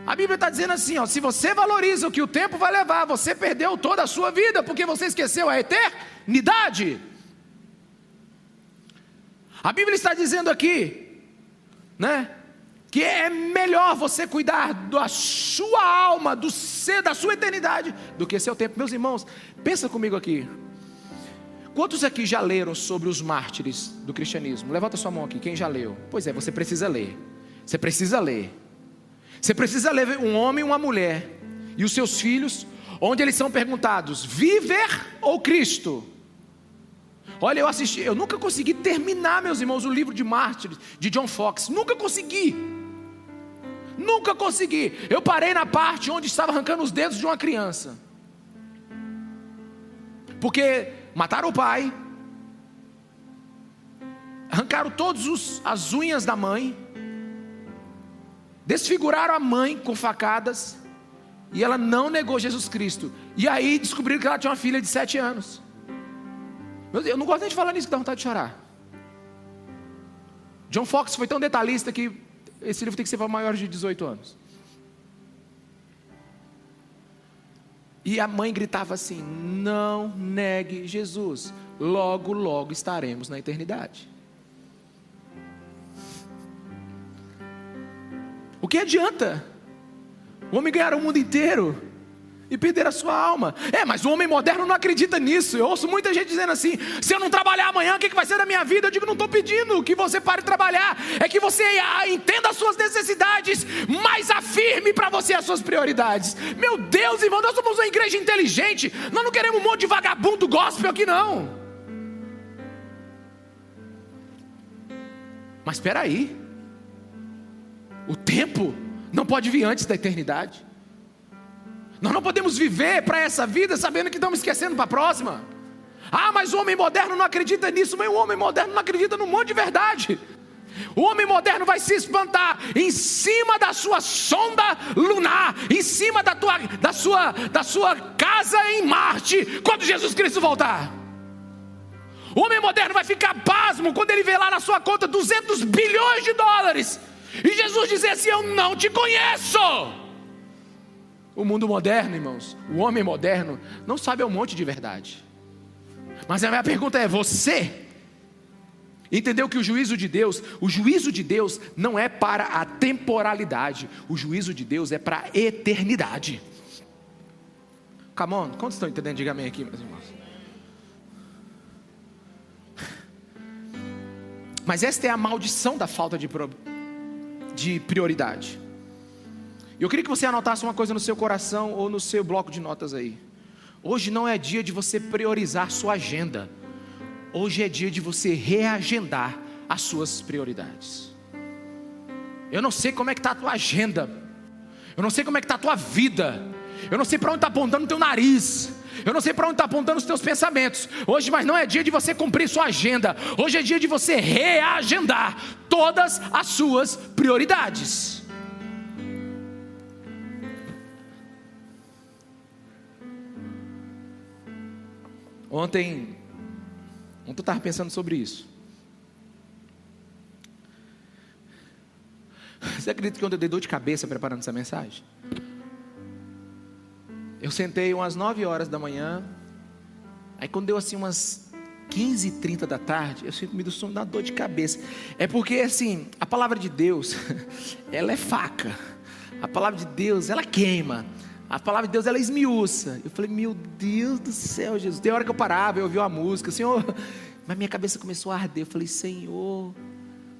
A Bíblia está dizendo assim: ó, se você valoriza o que o tempo vai levar, você perdeu toda a sua vida, porque você esqueceu a eternidade. A Bíblia está dizendo aqui, né? Que é melhor você cuidar da sua alma, do ser, da sua eternidade, do que seu tempo. Meus irmãos, pensa comigo aqui. Quantos aqui já leram sobre os mártires do cristianismo? Levanta sua mão aqui, quem já leu? Pois é, você precisa ler. Você precisa ler. Você precisa ler um homem e uma mulher e os seus filhos, onde eles são perguntados: viver ou Cristo? Olha, eu assisti, eu nunca consegui terminar, meus irmãos, o livro de Mártires de John Fox. Nunca consegui. Nunca consegui. Eu parei na parte onde estava arrancando os dedos de uma criança. Porque mataram o pai, arrancaram todas as unhas da mãe, desfiguraram a mãe com facadas, e ela não negou Jesus Cristo. E aí descobriram que ela tinha uma filha de sete anos. Meu Deus, eu não gosto nem de falar nisso que dá vontade de chorar. John Fox foi tão detalhista que esse livro tem que ser para maiores de 18 anos. E a mãe gritava assim: Não negue Jesus, logo, logo estaremos na eternidade. O que adianta? O homem ganhar o mundo inteiro e perder a sua alma. É, mas o homem moderno não acredita nisso. Eu ouço muita gente dizendo assim: se eu não trabalhar amanhã, o que vai ser da minha vida? Eu digo: não estou pedindo que você pare de trabalhar, é que você ah, entenda as suas necessidades, mas afirme para você as suas prioridades. Meu Deus, irmão, nós somos uma igreja inteligente, nós não queremos um monte de vagabundo gospel aqui, não. Mas espera aí, o tempo não pode vir antes da eternidade. Nós não podemos viver para essa vida sabendo que estamos esquecendo para a próxima. Ah, mas o homem moderno não acredita nisso, mas o homem moderno não acredita num monte de verdade. O homem moderno vai se espantar em cima da sua sonda lunar, em cima da, tua, da, sua, da sua casa em Marte, quando Jesus Cristo voltar. O homem moderno vai ficar pasmo quando ele vê lá na sua conta 200 bilhões de dólares. E Jesus dizer assim: Eu não te conheço. O mundo moderno, irmãos, o homem moderno, não sabe um monte de verdade. Mas a minha pergunta é: você entendeu que o juízo de Deus, o juízo de Deus não é para a temporalidade, o juízo de Deus é para a eternidade. Come on, quantos estão entendendo? Diga amém aqui, meus irmãos. Mas esta é a maldição da falta de, de prioridade. Eu queria que você anotasse uma coisa no seu coração ou no seu bloco de notas aí. Hoje não é dia de você priorizar sua agenda. Hoje é dia de você reagendar as suas prioridades. Eu não sei como é que está a tua agenda. Eu não sei como é que está a tua vida. Eu não sei para onde está apontando o teu nariz. Eu não sei para onde está apontando os teus pensamentos. Hoje, mas não é dia de você cumprir sua agenda. Hoje é dia de você reagendar todas as suas prioridades. Ontem, ontem eu estava pensando sobre isso. Você acredita que ontem eu dei dor de cabeça preparando essa mensagem? Eu sentei umas 9 horas da manhã, aí quando deu assim umas 15 e 30 da tarde, eu sinto me do sono da dor de cabeça. É porque assim, a palavra de Deus, ela é faca. A palavra de Deus, ela queima. A palavra de Deus ela esmiuça. Eu falei, meu Deus do céu, Jesus. Tem hora que eu parava, eu ouvia uma música, Senhor. Mas minha cabeça começou a arder. Eu falei, Senhor,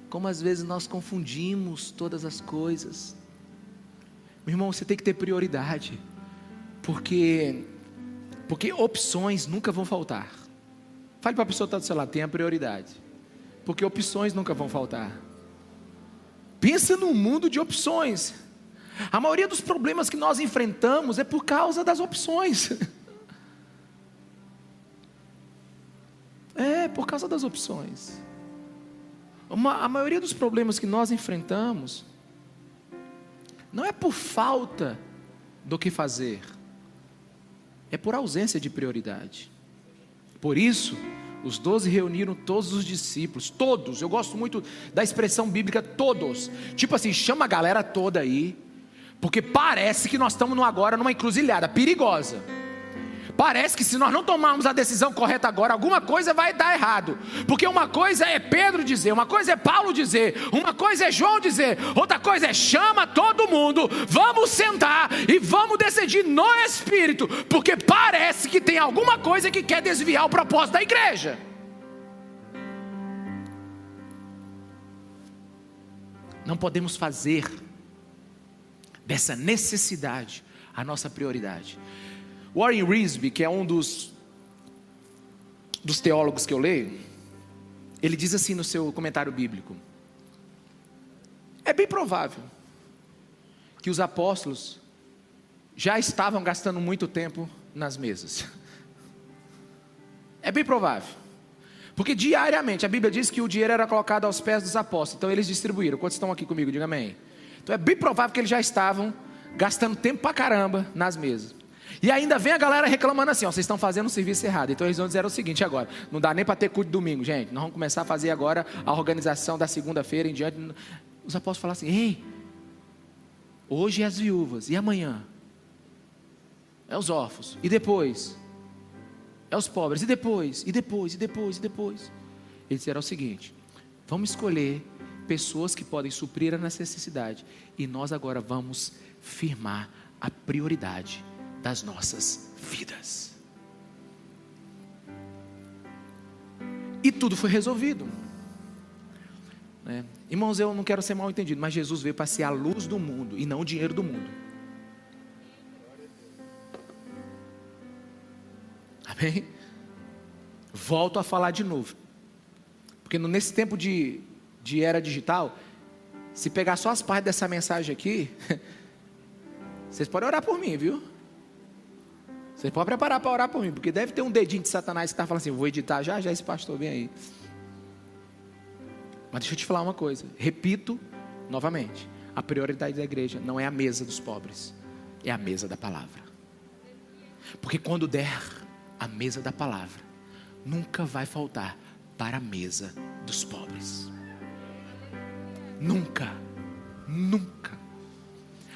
como às vezes nós confundimos todas as coisas. Meu irmão, você tem que ter prioridade. Porque, porque opções nunca vão faltar. Fale para a pessoa que está do seu lado, tenha prioridade. Porque opções nunca vão faltar. Pensa num mundo de opções. A maioria dos problemas que nós enfrentamos é por causa das opções. É, por causa das opções. Uma, a maioria dos problemas que nós enfrentamos não é por falta do que fazer, é por ausência de prioridade. Por isso, os doze reuniram todos os discípulos, todos. Eu gosto muito da expressão bíblica todos. Tipo assim, chama a galera toda aí porque parece que nós estamos agora numa encruzilhada perigosa. Parece que se nós não tomarmos a decisão correta agora, alguma coisa vai dar errado. Porque uma coisa é Pedro dizer, uma coisa é Paulo dizer, uma coisa é João dizer, outra coisa é chama todo mundo, vamos sentar e vamos decidir no espírito, porque parece que tem alguma coisa que quer desviar o propósito da igreja. Não podemos fazer dessa necessidade a nossa prioridade. Warren Risby, que é um dos, dos teólogos que eu leio, ele diz assim no seu comentário bíblico: é bem provável que os apóstolos já estavam gastando muito tempo nas mesas. É bem provável. Porque diariamente a Bíblia diz que o dinheiro era colocado aos pés dos apóstolos, então eles distribuíram. Quantos estão aqui comigo? Diga amém. Então é bem provável que eles já estavam gastando tempo pra caramba nas mesas. E ainda vem a galera reclamando assim: ó, vocês estão fazendo o serviço errado. Então eles vão dizer o seguinte agora: não dá nem para ter culto domingo, gente. Nós vamos começar a fazer agora a organização da segunda-feira em diante. Os apóstolos falam assim: ei, hoje é as viúvas, e amanhã? É os órfãos, e depois? É os pobres, e depois? E depois? E depois? E depois? Eles disseram o seguinte: vamos escolher pessoas que podem suprir a necessidade, e nós agora vamos firmar a prioridade das nossas vidas. E tudo foi resolvido. Né? Irmãos, eu não quero ser mal entendido, mas Jesus veio para ser a luz do mundo e não o dinheiro do mundo. Amém? Volto a falar de novo. Porque nesse tempo de, de era digital, se pegar só as partes dessa mensagem aqui, vocês podem orar por mim, viu? Vocês podem preparar para orar por mim, porque deve ter um dedinho de Satanás que está falando assim: vou editar já, já esse pastor vem aí. Mas deixa eu te falar uma coisa, repito novamente: a prioridade da igreja não é a mesa dos pobres, é a mesa da palavra. Porque quando der a mesa da palavra, nunca vai faltar para a mesa dos pobres. Nunca, nunca.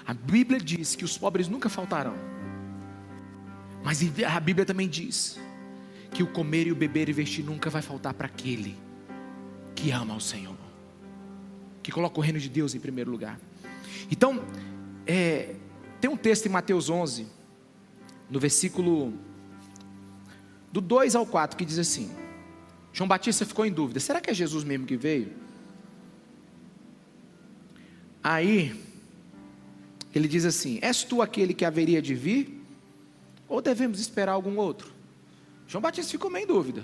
A Bíblia diz que os pobres nunca faltarão. Mas a Bíblia também diz que o comer e o beber e vestir nunca vai faltar para aquele que ama o Senhor, que coloca o reino de Deus em primeiro lugar. Então, é, tem um texto em Mateus 11, no versículo do 2 ao 4, que diz assim: João Batista ficou em dúvida: será que é Jesus mesmo que veio? Aí, ele diz assim: És tu aquele que haveria de vir? Ou devemos esperar algum outro? João Batista ficou meio em dúvida.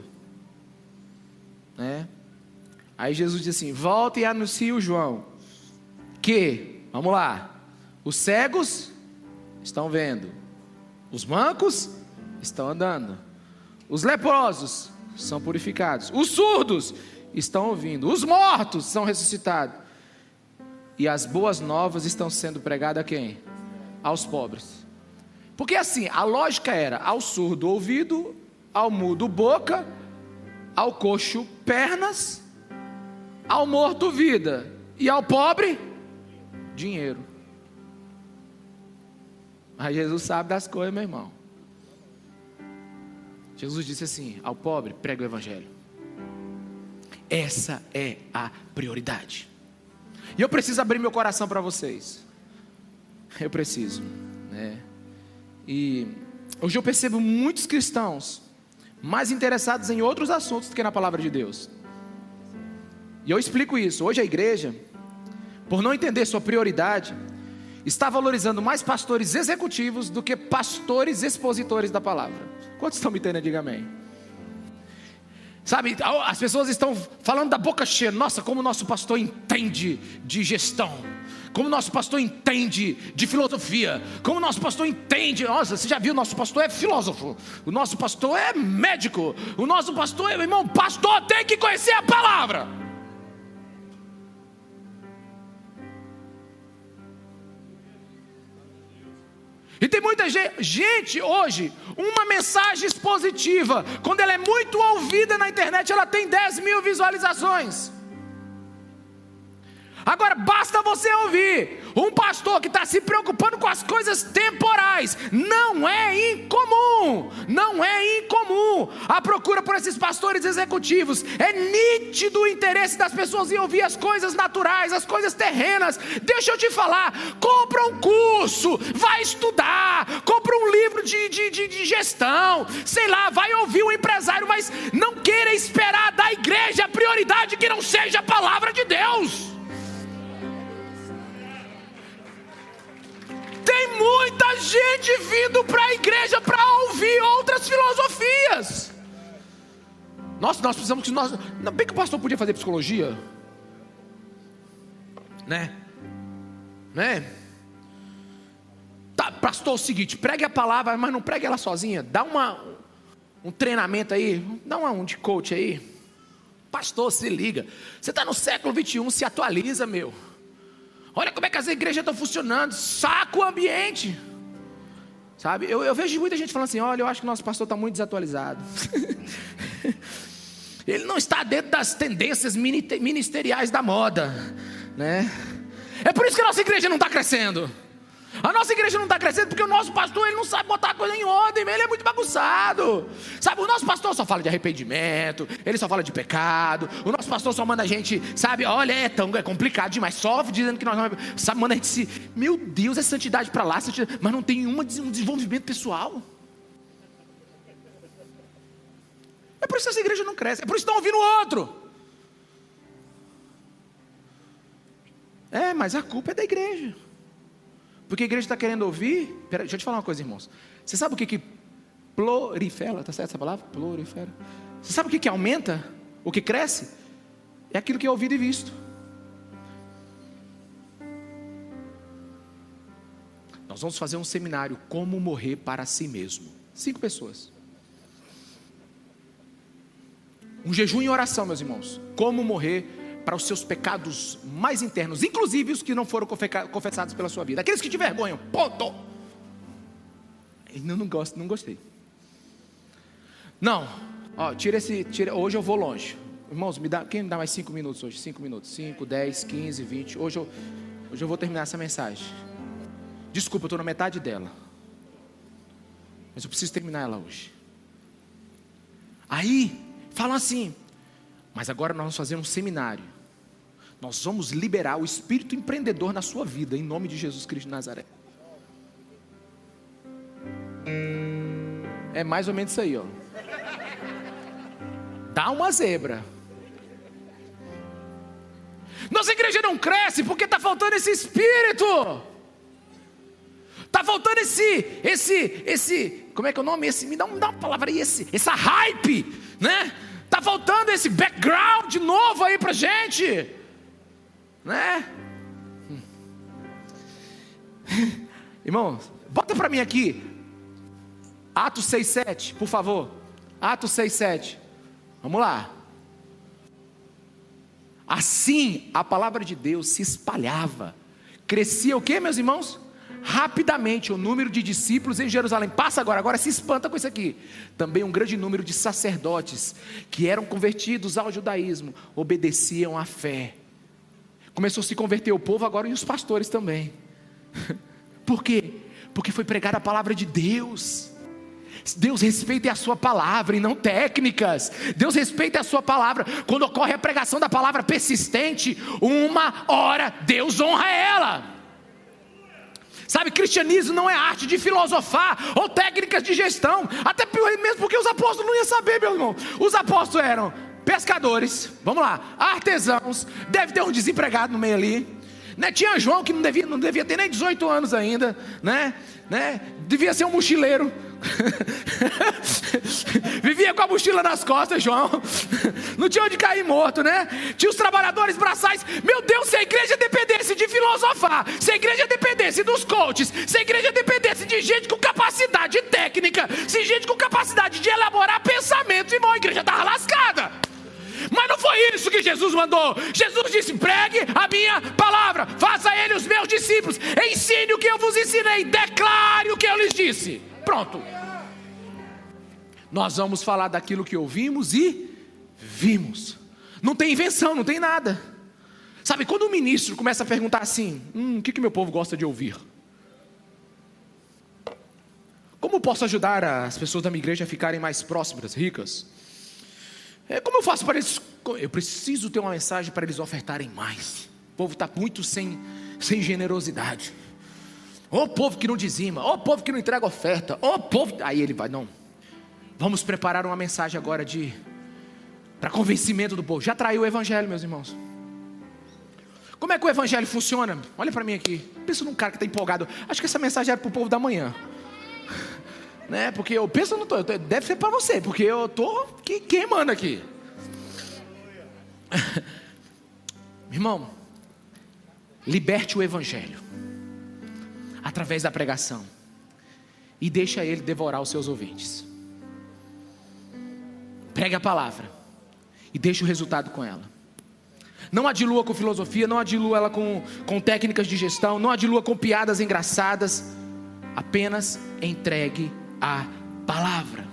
Né? Aí Jesus disse assim: Volta e anuncie o João que, vamos lá, os cegos estão vendo, os mancos estão andando, os leprosos são purificados, os surdos estão ouvindo, os mortos são ressuscitados, e as boas novas estão sendo pregadas a quem? Aos pobres. Porque assim, a lógica era ao surdo ouvido, ao mudo boca, ao coxo pernas, ao morto vida e ao pobre dinheiro. Mas Jesus sabe das coisas, meu irmão. Jesus disse assim: ao pobre, prega o evangelho. Essa é a prioridade. E eu preciso abrir meu coração para vocês. Eu preciso, né? E hoje eu percebo muitos cristãos mais interessados em outros assuntos do que na palavra de Deus. E eu explico isso. Hoje a igreja, por não entender sua prioridade, está valorizando mais pastores executivos do que pastores expositores da palavra. Quantos estão me entendendo? Diga amém. Sabe, as pessoas estão falando da boca cheia. Nossa, como o nosso pastor entende de gestão. Como o nosso pastor entende de filosofia, como o nosso pastor entende, nossa, você já viu, o nosso pastor é filósofo, o nosso pastor é médico, o nosso pastor é, irmão, pastor tem que conhecer a palavra. Tem muita gente, hoje, uma mensagem expositiva, quando ela é muito ouvida na internet, ela tem 10 mil visualizações. Agora basta você ouvir um pastor que está se preocupando com as coisas temporais. Não é incomum, não é incomum a procura por esses pastores executivos. É nítido o interesse das pessoas em ouvir as coisas naturais, as coisas terrenas. Deixa eu te falar: compra um curso, vai estudar, compra um livro de, de, de, de gestão, sei lá, vai ouvir um empresário, mas não queira esperar da igreja prioridade que não seja a palavra de Deus. Tem muita gente vindo para a igreja para ouvir outras filosofias. Nossa, nós precisamos que nós. Não, bem que o pastor podia fazer psicologia. Né? Né? Tá, pastor, é o seguinte, pregue a palavra, mas não pregue ela sozinha. Dá uma, um treinamento aí, dá uma, um de coach aí. Pastor, se liga. Você está no século 21, se atualiza, meu. Olha como é que as igrejas estão funcionando. Saca o ambiente. Sabe? Eu, eu vejo muita gente falando assim: olha, eu acho que nosso pastor está muito desatualizado. Ele não está dentro das tendências ministeriais da moda. Né? É por isso que a nossa igreja não está crescendo. A nossa igreja não está crescendo porque o nosso pastor ele não sabe botar a coisa em ordem, ele é muito bagunçado. Sabe, o nosso pastor só fala de arrependimento, ele só fala de pecado. O nosso pastor só manda a gente, sabe, olha, é tão é complicado demais, sofre dizendo que nós não, sabe, manda a gente se, meu Deus, é santidade para lá, santidade, mas não tem uma, um desenvolvimento pessoal. É por isso que essa igreja não cresce, é por isso que estão ouvindo o outro. É, mas a culpa é da igreja. Porque a igreja está querendo ouvir. Pera, deixa eu te falar uma coisa, irmãos. Você sabe o que, que prolifera? Está certo essa palavra? Prolifera. Você sabe o que, que aumenta? O que cresce? É aquilo que é ouvido e visto. Nós vamos fazer um seminário Como Morrer para Si Mesmo. Cinco pessoas. Um jejum e oração, meus irmãos. Como morrer para os seus pecados mais internos, inclusive os que não foram confessados pela sua vida, aqueles que te vergonham, ponto. Eu não gosto, não gostei. Não, ó, tira esse, tira, hoje eu vou longe. Irmãos, me dá, quem me dá mais cinco minutos hoje? Cinco minutos, cinco, dez, quinze, vinte. Hoje eu, hoje eu vou terminar essa mensagem. Desculpa, eu estou na metade dela. Mas eu preciso terminar ela hoje. Aí, falam assim, mas agora nós fazer um seminário. Nós vamos liberar o espírito empreendedor na sua vida, em nome de Jesus Cristo de Nazaré. É mais ou menos isso aí, ó. Dá uma zebra. Nossa igreja não cresce porque está faltando esse espírito. Está faltando esse, esse, esse, como é que é o nome? Esse, me dá, me dá uma palavra aí, esse, essa hype, né? Está faltando esse background novo aí para gente, né? Irmãos, bota para mim aqui, Atos 6,7, por favor. Atos 6,7. Vamos lá. Assim a palavra de Deus se espalhava. Crescia o que, meus irmãos? rapidamente o número de discípulos em Jerusalém. Passa agora, agora se espanta com isso aqui. Também um grande número de sacerdotes que eram convertidos ao judaísmo, obedeciam à fé. Começou a se converter o povo agora e os pastores também. Por quê? Porque foi pregada a palavra de Deus. Deus respeita a sua palavra e não técnicas. Deus respeita a sua palavra. Quando ocorre a pregação da palavra persistente, uma hora Deus honra ela. Sabe, cristianismo não é arte de filosofar ou técnicas de gestão. Até mesmo porque os apóstolos não iam saber, meu irmão. Os apóstolos eram pescadores, vamos lá, artesãos, deve ter um desempregado no meio ali. Né? Tinha João que não devia, não devia ter nem 18 anos ainda, né? né? Devia ser um mochileiro. Vivia com a mochila nas costas, João. Não tinha onde cair morto, né? Tinha os trabalhadores braçais. Meu Deus, se a igreja dependesse de filosofar, se a igreja dependesse dos coaches, se a igreja dependesse de gente com capacidade técnica, se gente com capacidade de elaborar pensamentos, irmão, a igreja estava lascada. Mas não foi isso que Jesus mandou. Jesus disse: pregue a minha palavra, faça ele os meus discípulos, ensine o que eu vos ensinei, declare o que eu lhes disse. Pronto. Nós vamos falar daquilo que ouvimos e vimos. Não tem invenção, não tem nada. Sabe, quando o ministro começa a perguntar assim: hum, o que, que meu povo gosta de ouvir? Como posso ajudar as pessoas da minha igreja a ficarem mais próximas, ricas? É, como eu faço para eles? Eu preciso ter uma mensagem para eles ofertarem mais. O povo está muito sem, sem generosidade. Ô povo que não dizima, ô povo que não entrega oferta, ô povo. Aí ele vai, não. Vamos preparar uma mensagem agora de para convencimento do povo. Já traiu o evangelho, meus irmãos. Como é que o evangelho funciona? Olha para mim aqui. Pensa num cara que está empolgado. Acho que essa mensagem era para o povo da manhã. Né? Porque eu penso, não tô, deve ser para você, porque eu tô queimando aqui. Irmão, liberte o evangelho através da pregação e deixa ele devorar os seus ouvintes. Pregue a palavra e deixe o resultado com ela. Não adilua com filosofia, não adilua ela com, com técnicas de gestão, não adilua com piadas engraçadas. Apenas entregue a palavra.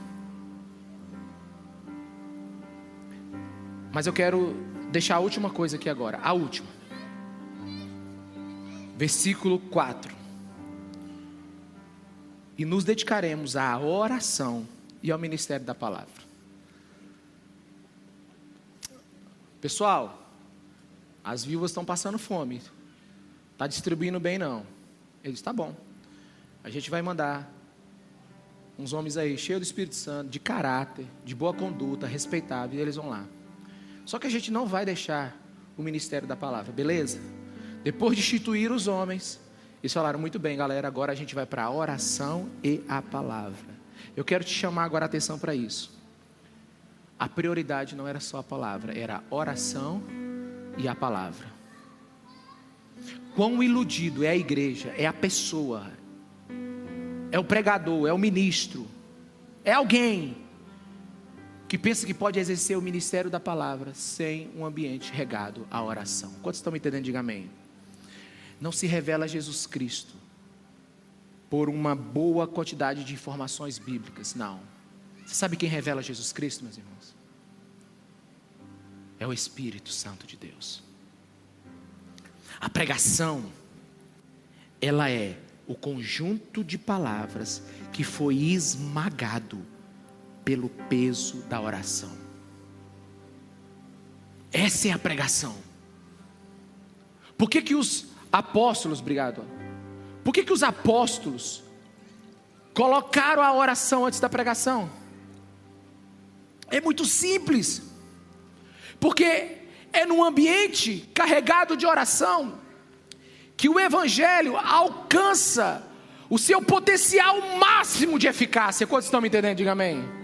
Mas eu quero deixar a última coisa aqui agora, a última. Versículo 4. E nos dedicaremos à oração e ao ministério da palavra. Pessoal, as viúvas estão passando fome. Está distribuindo bem não. Ele disse, tá bom. A gente vai mandar uns homens aí cheios do Espírito Santo, de caráter, de boa conduta, respeitável, e eles vão lá. Só que a gente não vai deixar o ministério da palavra, beleza? Depois de instituir os homens, eles falaram muito bem, galera. Agora a gente vai para a oração e a palavra. Eu quero te chamar agora a atenção para isso. A prioridade não era só a palavra, era a oração e a palavra. Quão iludido é a igreja, é a pessoa, é o pregador, é o ministro, é alguém que pensa que pode exercer o ministério da palavra sem um ambiente regado à oração. Quantos estão me entendendo? Diga amém. Não se revela Jesus Cristo por uma boa quantidade de informações bíblicas, não. Você sabe quem revela Jesus Cristo, meus irmãos? É o Espírito Santo de Deus. A pregação, ela é o conjunto de palavras que foi esmagado pelo peso da oração. Essa é a pregação. Por que, que os apóstolos, obrigado, por que, que os apóstolos colocaram a oração antes da pregação? É muito simples, porque é num ambiente carregado de oração que o Evangelho alcança o seu potencial máximo de eficácia. Quantos estão me entendendo? Diga amém.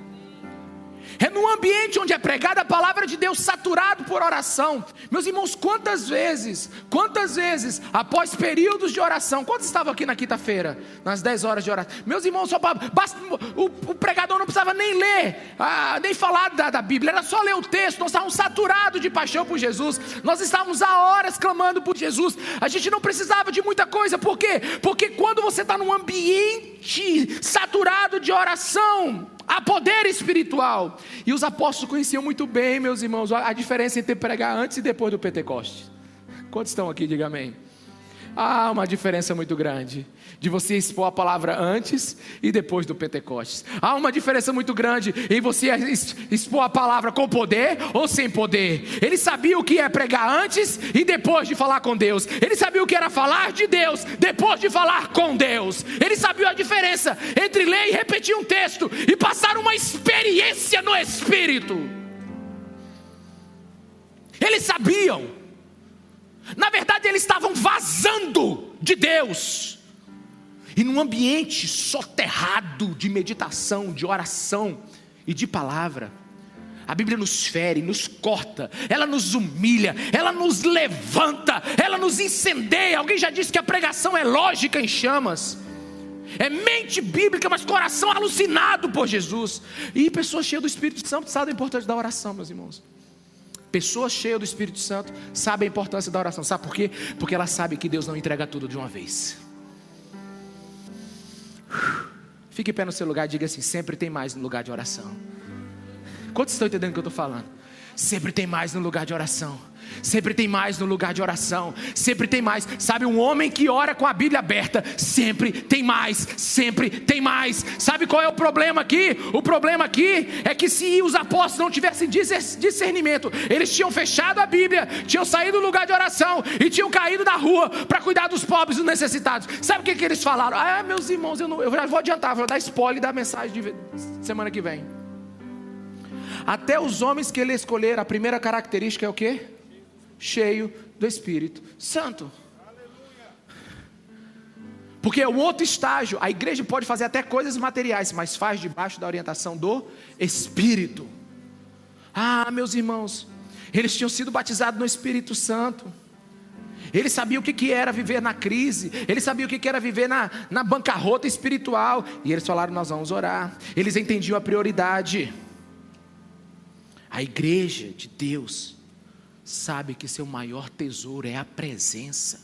É num ambiente onde é pregada a palavra de Deus saturado por oração. Meus irmãos, quantas vezes, quantas vezes, após períodos de oração, quantos estavam aqui na quinta-feira, nas 10 horas de oração? Meus irmãos, só basta, o, o, pregador não precisava nem ler, ah, nem falar da, da, Bíblia, era só ler o texto. Nós estávamos saturados de paixão por Jesus, nós estávamos há horas clamando por Jesus. A gente não precisava de muita coisa, por quê? Porque quando você está num ambiente saturado de oração, Há poder espiritual. E os apóstolos conheciam muito bem, meus irmãos, a diferença entre pregar antes e depois do Pentecostes. Quantos estão aqui? Diga amém. Há uma diferença muito grande de você expor a palavra antes e depois do Pentecostes. Há uma diferença muito grande em você expor a palavra com poder ou sem poder. Ele sabia o que é pregar antes e depois de falar com Deus. Ele sabia o que era falar de Deus depois de falar com Deus. Ele sabia a diferença entre ler e repetir um texto e passar uma experiência no Espírito. Eles sabiam. Na verdade, eles estavam vazando de Deus. E num ambiente soterrado de meditação, de oração e de palavra, a Bíblia nos fere, nos corta, ela nos humilha, ela nos levanta, ela nos incendeia. Alguém já disse que a pregação é lógica em chamas. É mente bíblica, mas coração alucinado por Jesus. E pessoas cheias do Espírito Santo sabem a importância da oração, meus irmãos. Pessoas cheias do Espírito Santo sabem a importância da oração. Sabe por quê? Porque elas sabem que Deus não entrega tudo de uma vez. Fique em pé no seu lugar e diga assim: sempre tem mais no lugar de oração. Quantos estão entendendo o que eu estou falando? Sempre tem mais no lugar de oração. Sempre tem mais no lugar de oração. Sempre tem mais. Sabe, um homem que ora com a Bíblia aberta, sempre tem mais. Sempre tem mais. Sabe qual é o problema aqui? O problema aqui é que se os apóstolos não tivessem discernimento, eles tinham fechado a Bíblia, tinham saído do lugar de oração e tinham caído da rua para cuidar dos pobres e dos necessitados. Sabe o que, que eles falaram? Ah, meus irmãos, eu, não, eu já vou adiantar, vou dar spoiler da mensagem de semana que vem. Até os homens que ele escolher, a primeira característica é o que? Cheio do Espírito Santo. Porque é o outro estágio, a igreja pode fazer até coisas materiais, mas faz debaixo da orientação do Espírito. Ah, meus irmãos, eles tinham sido batizados no Espírito Santo. Eles sabiam o que era viver na crise, eles sabiam o que era viver na, na bancarrota espiritual. E eles falaram: Nós vamos orar. Eles entendiam a prioridade. A igreja de Deus sabe que seu maior tesouro é a presença.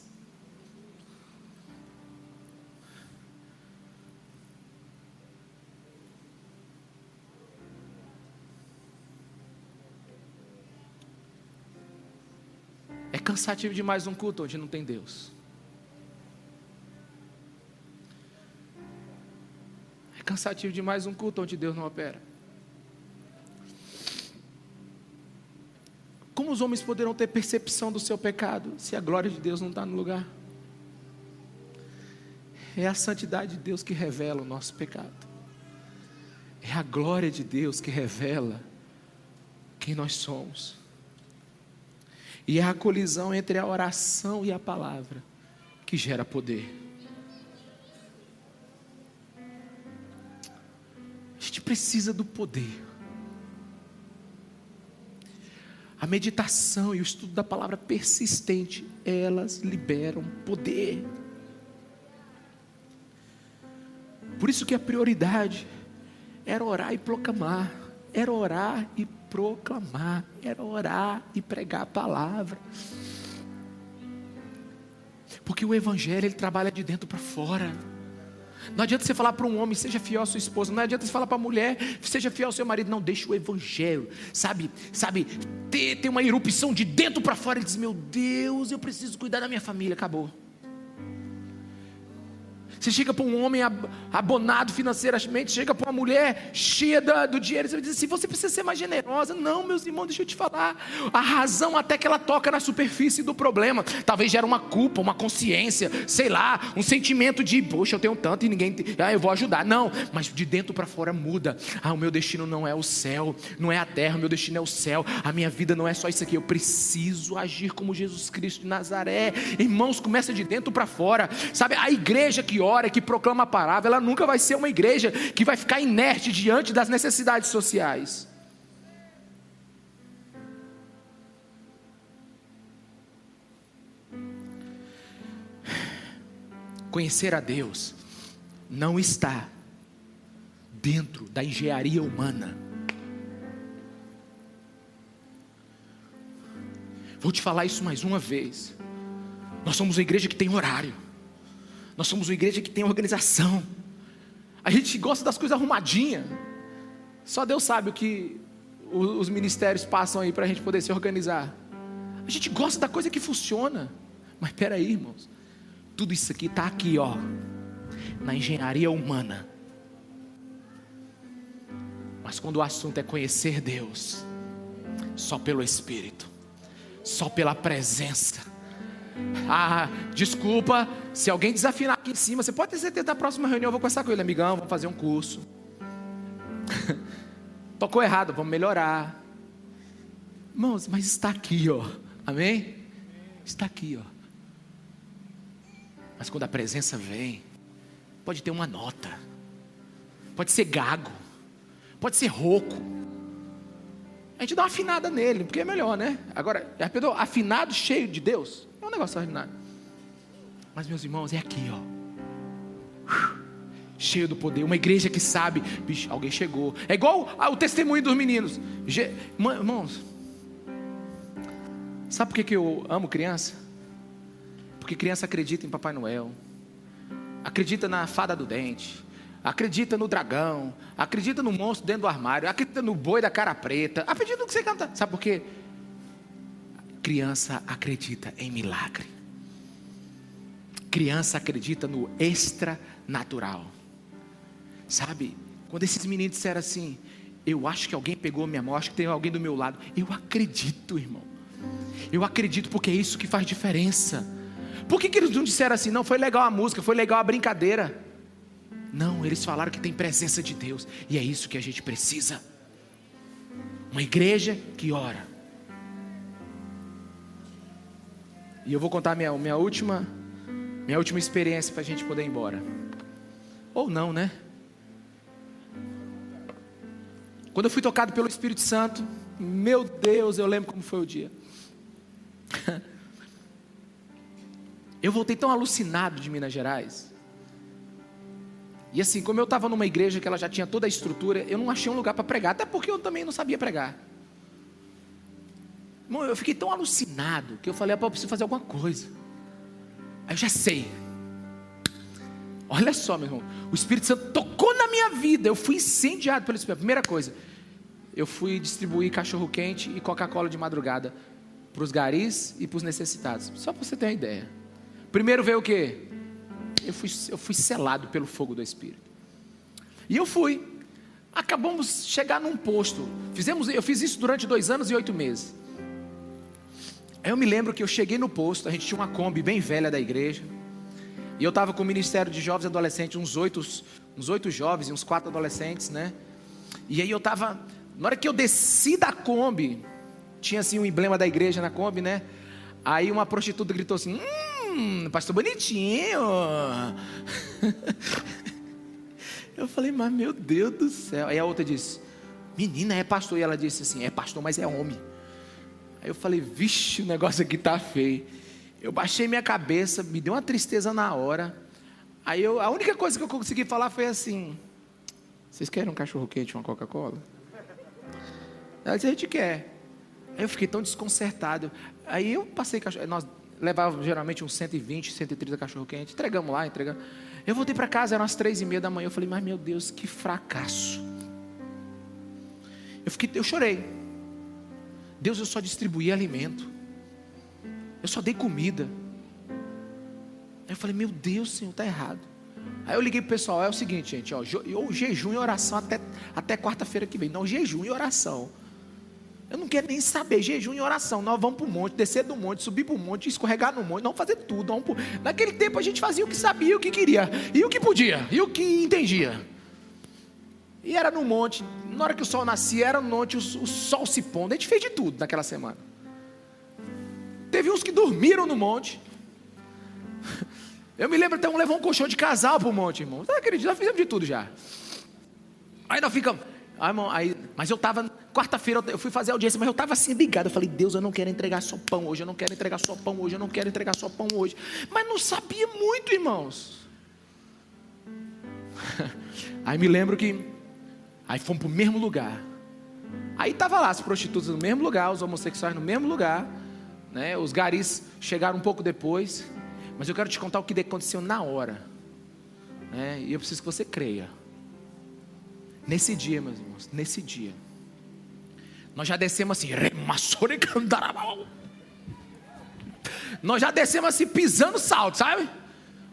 É cansativo demais um culto onde não tem Deus. É cansativo demais um culto onde Deus não opera. Como os homens poderão ter percepção do seu pecado se a glória de Deus não está no lugar? É a santidade de Deus que revela o nosso pecado. É a glória de Deus que revela quem nós somos. E é a colisão entre a oração e a palavra que gera poder. A gente precisa do poder. A meditação e o estudo da palavra persistente, elas liberam poder. Por isso que a prioridade era orar e proclamar, era orar e proclamar, era orar e pregar a palavra. Porque o evangelho ele trabalha de dentro para fora. Não adianta você falar para um homem, seja fiel à sua esposa. Não adianta você falar para a mulher, seja fiel ao seu marido. Não, deixa o evangelho, sabe, sabe, ter, ter uma erupção de dentro para fora e diz: Meu Deus, eu preciso cuidar da minha família. Acabou. Você chega para um homem abonado financeiramente, chega para uma mulher cheia do dinheiro, você diz assim: você precisa ser mais generosa. Não, meus irmãos, deixa eu te falar. A razão até que ela toca na superfície do problema. Talvez gera uma culpa, uma consciência, sei lá, um sentimento de, poxa, eu tenho tanto e ninguém, ah, eu vou ajudar. Não, mas de dentro para fora muda. Ah, o meu destino não é o céu, não é a terra, o meu destino é o céu. A minha vida não é só isso aqui. Eu preciso agir como Jesus Cristo de Nazaré. Irmãos, começa de dentro para fora. Sabe, a igreja que ora, que proclama a palavra, ela nunca vai ser uma igreja que vai ficar inerte diante das necessidades sociais. Conhecer a Deus não está dentro da engenharia humana. Vou te falar isso mais uma vez. Nós somos uma igreja que tem horário. Nós somos uma igreja que tem organização. A gente gosta das coisas arrumadinhas. Só Deus sabe o que os ministérios passam aí para a gente poder se organizar. A gente gosta da coisa que funciona. Mas peraí, irmãos. Tudo isso aqui está aqui, ó. Na engenharia humana. Mas quando o assunto é conhecer Deus, só pelo Espírito, só pela presença, ah, desculpa, se alguém desafinar aqui em cima, você pode ter certeza da próxima reunião eu vou conversar com ele, amigão, vamos fazer um curso. Tocou errado, vamos melhorar. Irmãos, mas está aqui, ó. Amém? Está aqui, ó. Mas quando a presença vem, pode ter uma nota. Pode ser gago. Pode ser rouco. A gente dá uma afinada nele, porque é melhor, né? Agora, afinado cheio de Deus? Um negócio ordinário. Mas, meus irmãos, é aqui, ó. Cheio do poder. Uma igreja que sabe, bicho, alguém chegou. É igual o testemunho dos meninos. Irmãos, sabe por que eu amo criança? Porque criança acredita em Papai Noel, acredita na fada do dente, acredita no dragão, acredita no monstro dentro do armário, acredita no boi da cara preta, acredita no que você canta. Sabe por quê? Criança acredita em milagre. Criança acredita no extranatural. Sabe, quando esses meninos disseram assim, eu acho que alguém pegou minha mão, acho que tem alguém do meu lado. Eu acredito, irmão. Eu acredito porque é isso que faz diferença. Por que, que eles não disseram assim? Não, foi legal a música, foi legal a brincadeira. Não, eles falaram que tem presença de Deus. E é isso que a gente precisa. Uma igreja que ora. E eu vou contar minha, minha última minha última experiência para a gente poder ir embora. Ou não, né? Quando eu fui tocado pelo Espírito Santo, meu Deus, eu lembro como foi o dia. Eu voltei tão alucinado de Minas Gerais. E assim, como eu estava numa igreja que ela já tinha toda a estrutura, eu não achei um lugar para pregar, até porque eu também não sabia pregar. Eu fiquei tão alucinado que eu falei, eu preciso fazer alguma coisa. Aí eu já sei. Olha só, meu irmão. O Espírito Santo tocou na minha vida. Eu fui incendiado pelo Espírito. Primeira coisa, eu fui distribuir cachorro quente e Coca-Cola de madrugada para os garis e para os necessitados. Só para você ter uma ideia. Primeiro veio o quê? Eu fui, eu fui selado pelo fogo do Espírito. E eu fui. Acabamos de chegar num posto. Fizemos, eu fiz isso durante dois anos e oito meses. Aí eu me lembro que eu cheguei no posto, a gente tinha uma Kombi bem velha da igreja. E eu estava com o Ministério de Jovens e Adolescentes, uns oito, uns oito jovens e uns quatro adolescentes, né? E aí eu estava. Na hora que eu desci da Kombi, tinha assim um emblema da igreja na Kombi, né? Aí uma prostituta gritou assim: Hum, pastor bonitinho. eu falei, mas meu Deus do céu. Aí a outra disse: Menina, é pastor. E ela disse assim: É pastor, mas é homem. Aí eu falei, vixe, o negócio aqui tá feio. Eu baixei minha cabeça, me deu uma tristeza na hora. Aí eu, a única coisa que eu consegui falar foi assim: Vocês querem um cachorro quente, uma Coca-Cola? Ela disse: A gente quer. Aí eu fiquei tão desconcertado. Aí eu passei cachorro. Nós levávamos geralmente uns 120, 130 cachorro quente. Entregamos lá, entregamos. Eu voltei para casa, eram as três e meia da manhã. Eu falei, mas meu Deus, que fracasso. Eu, fiquei, eu chorei. Deus, eu só distribuí alimento. Eu só dei comida. Aí eu falei, meu Deus, Senhor, está errado. Aí eu liguei para o pessoal, é o seguinte, gente, ó, ou jejum e oração até, até quarta-feira que vem. Não, jejum e oração. Eu não quero nem saber, jejum e oração. Nós vamos para o monte, descer do monte, subir para o monte, escorregar no monte, vamos fazer tudo. Pro... Naquele tempo a gente fazia o que sabia, o que queria, e o que podia, e o que entendia. E era no monte, na hora que o sol nascia, era no monte, o, o sol se pondo. A gente fez de tudo naquela semana. Teve uns que dormiram no monte. Eu me lembro até um levou um colchão de casal para o monte, irmão. Você acredita? Nós fizemos de tudo já. Aí nós ficamos. Aí, irmão, aí, mas eu estava, quarta-feira eu fui fazer audiência, mas eu estava assim ligado. Eu falei, Deus, eu não quero entregar só pão hoje, eu não quero entregar só pão hoje, eu não quero entregar só pão hoje. Mas não sabia muito, irmãos. Aí me lembro que Aí fomos para o mesmo lugar. Aí estava lá as prostitutas no mesmo lugar, os homossexuais no mesmo lugar, né? Os garis chegaram um pouco depois, mas eu quero te contar o que aconteceu na hora, né? E eu preciso que você creia. Nesse dia, meus irmãos, nesse dia, nós já descemos assim, nós já descemos assim pisando salto, sabe?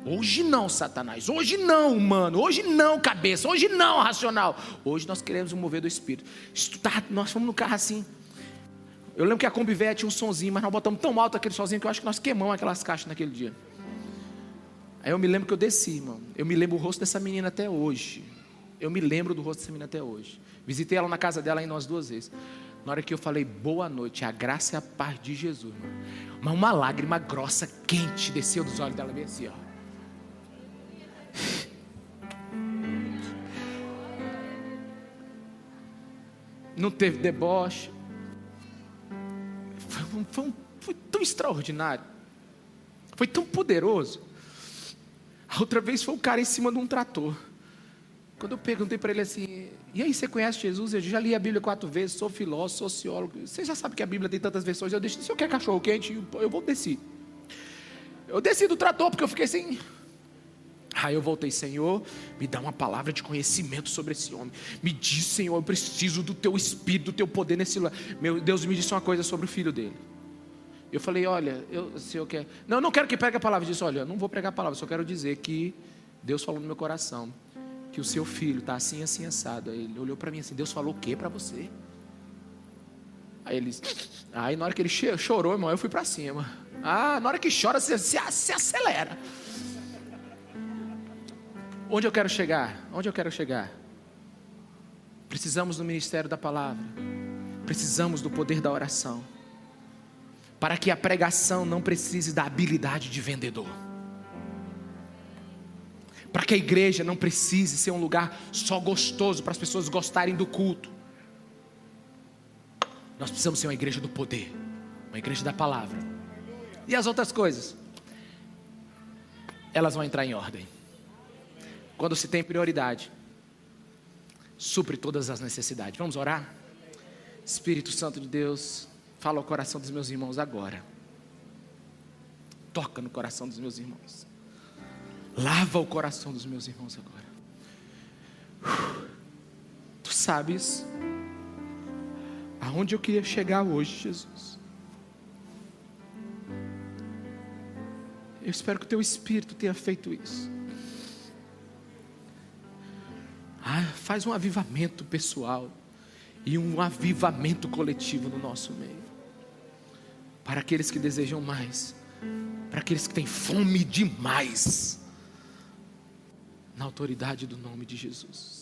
Hoje não, Satanás. Hoje não, mano. Hoje não, cabeça. Hoje não, racional. Hoje nós queremos o mover do Espírito. Tá, nós fomos no carro assim. Eu lembro que a Kombi tinha um sonzinho, mas nós botamos tão alto aquele sozinho que eu acho que nós queimamos aquelas caixas naquele dia. Aí eu me lembro que eu desci, irmão. Eu me lembro o rosto dessa menina até hoje. Eu me lembro do rosto dessa menina até hoje. Visitei ela na casa dela ainda umas duas vezes. Na hora que eu falei boa noite, a graça e a paz de Jesus, irmão. Mas uma lágrima grossa, quente, desceu dos olhos dela, bem assim, ó. Não teve deboche. Foi, foi, foi tão extraordinário. Foi tão poderoso. A outra vez foi o cara em cima de um trator. Quando eu perguntei para ele assim, e aí, você conhece Jesus? Eu já li a Bíblia quatro vezes, sou filósofo, sociólogo. Você já sabe que a Bíblia tem tantas versões. Eu deixo, se eu quer cachorro quente, eu vou descer. Eu desci do trator porque eu fiquei assim. Aí eu voltei, Senhor, me dá uma palavra de conhecimento sobre esse homem. Me diz, Senhor, eu preciso do teu espírito, do teu poder nesse lugar. Meu Deus me disse uma coisa sobre o filho dele. Eu falei, olha, eu, se eu quero. Não, não quero que pregue a palavra. Eu disse, olha, não vou pregar a palavra, só quero dizer que Deus falou no meu coração que o seu filho está assim, assim, assado. Aí ele olhou para mim assim, Deus falou o que para você? Aí ele, aí na hora que ele chorou, irmão, eu fui para cima. Ah, na hora que chora, você se acelera. Onde eu quero chegar? Onde eu quero chegar? Precisamos do ministério da palavra. Precisamos do poder da oração. para que a pregação não precise da habilidade de vendedor. Para que a igreja não precise ser um lugar só gostoso para as pessoas gostarem do culto. Nós precisamos ser uma igreja do poder, uma igreja da palavra. E as outras coisas? Elas vão entrar em ordem. Quando se tem prioridade, supre todas as necessidades. Vamos orar? Espírito Santo de Deus, fala ao coração dos meus irmãos agora. Toca no coração dos meus irmãos. Lava o coração dos meus irmãos agora. Tu sabes aonde eu queria chegar hoje, Jesus. Eu espero que o teu espírito tenha feito isso. Ah, faz um avivamento pessoal e um avivamento coletivo no nosso meio. Para aqueles que desejam mais, para aqueles que têm fome demais, na autoridade do nome de Jesus.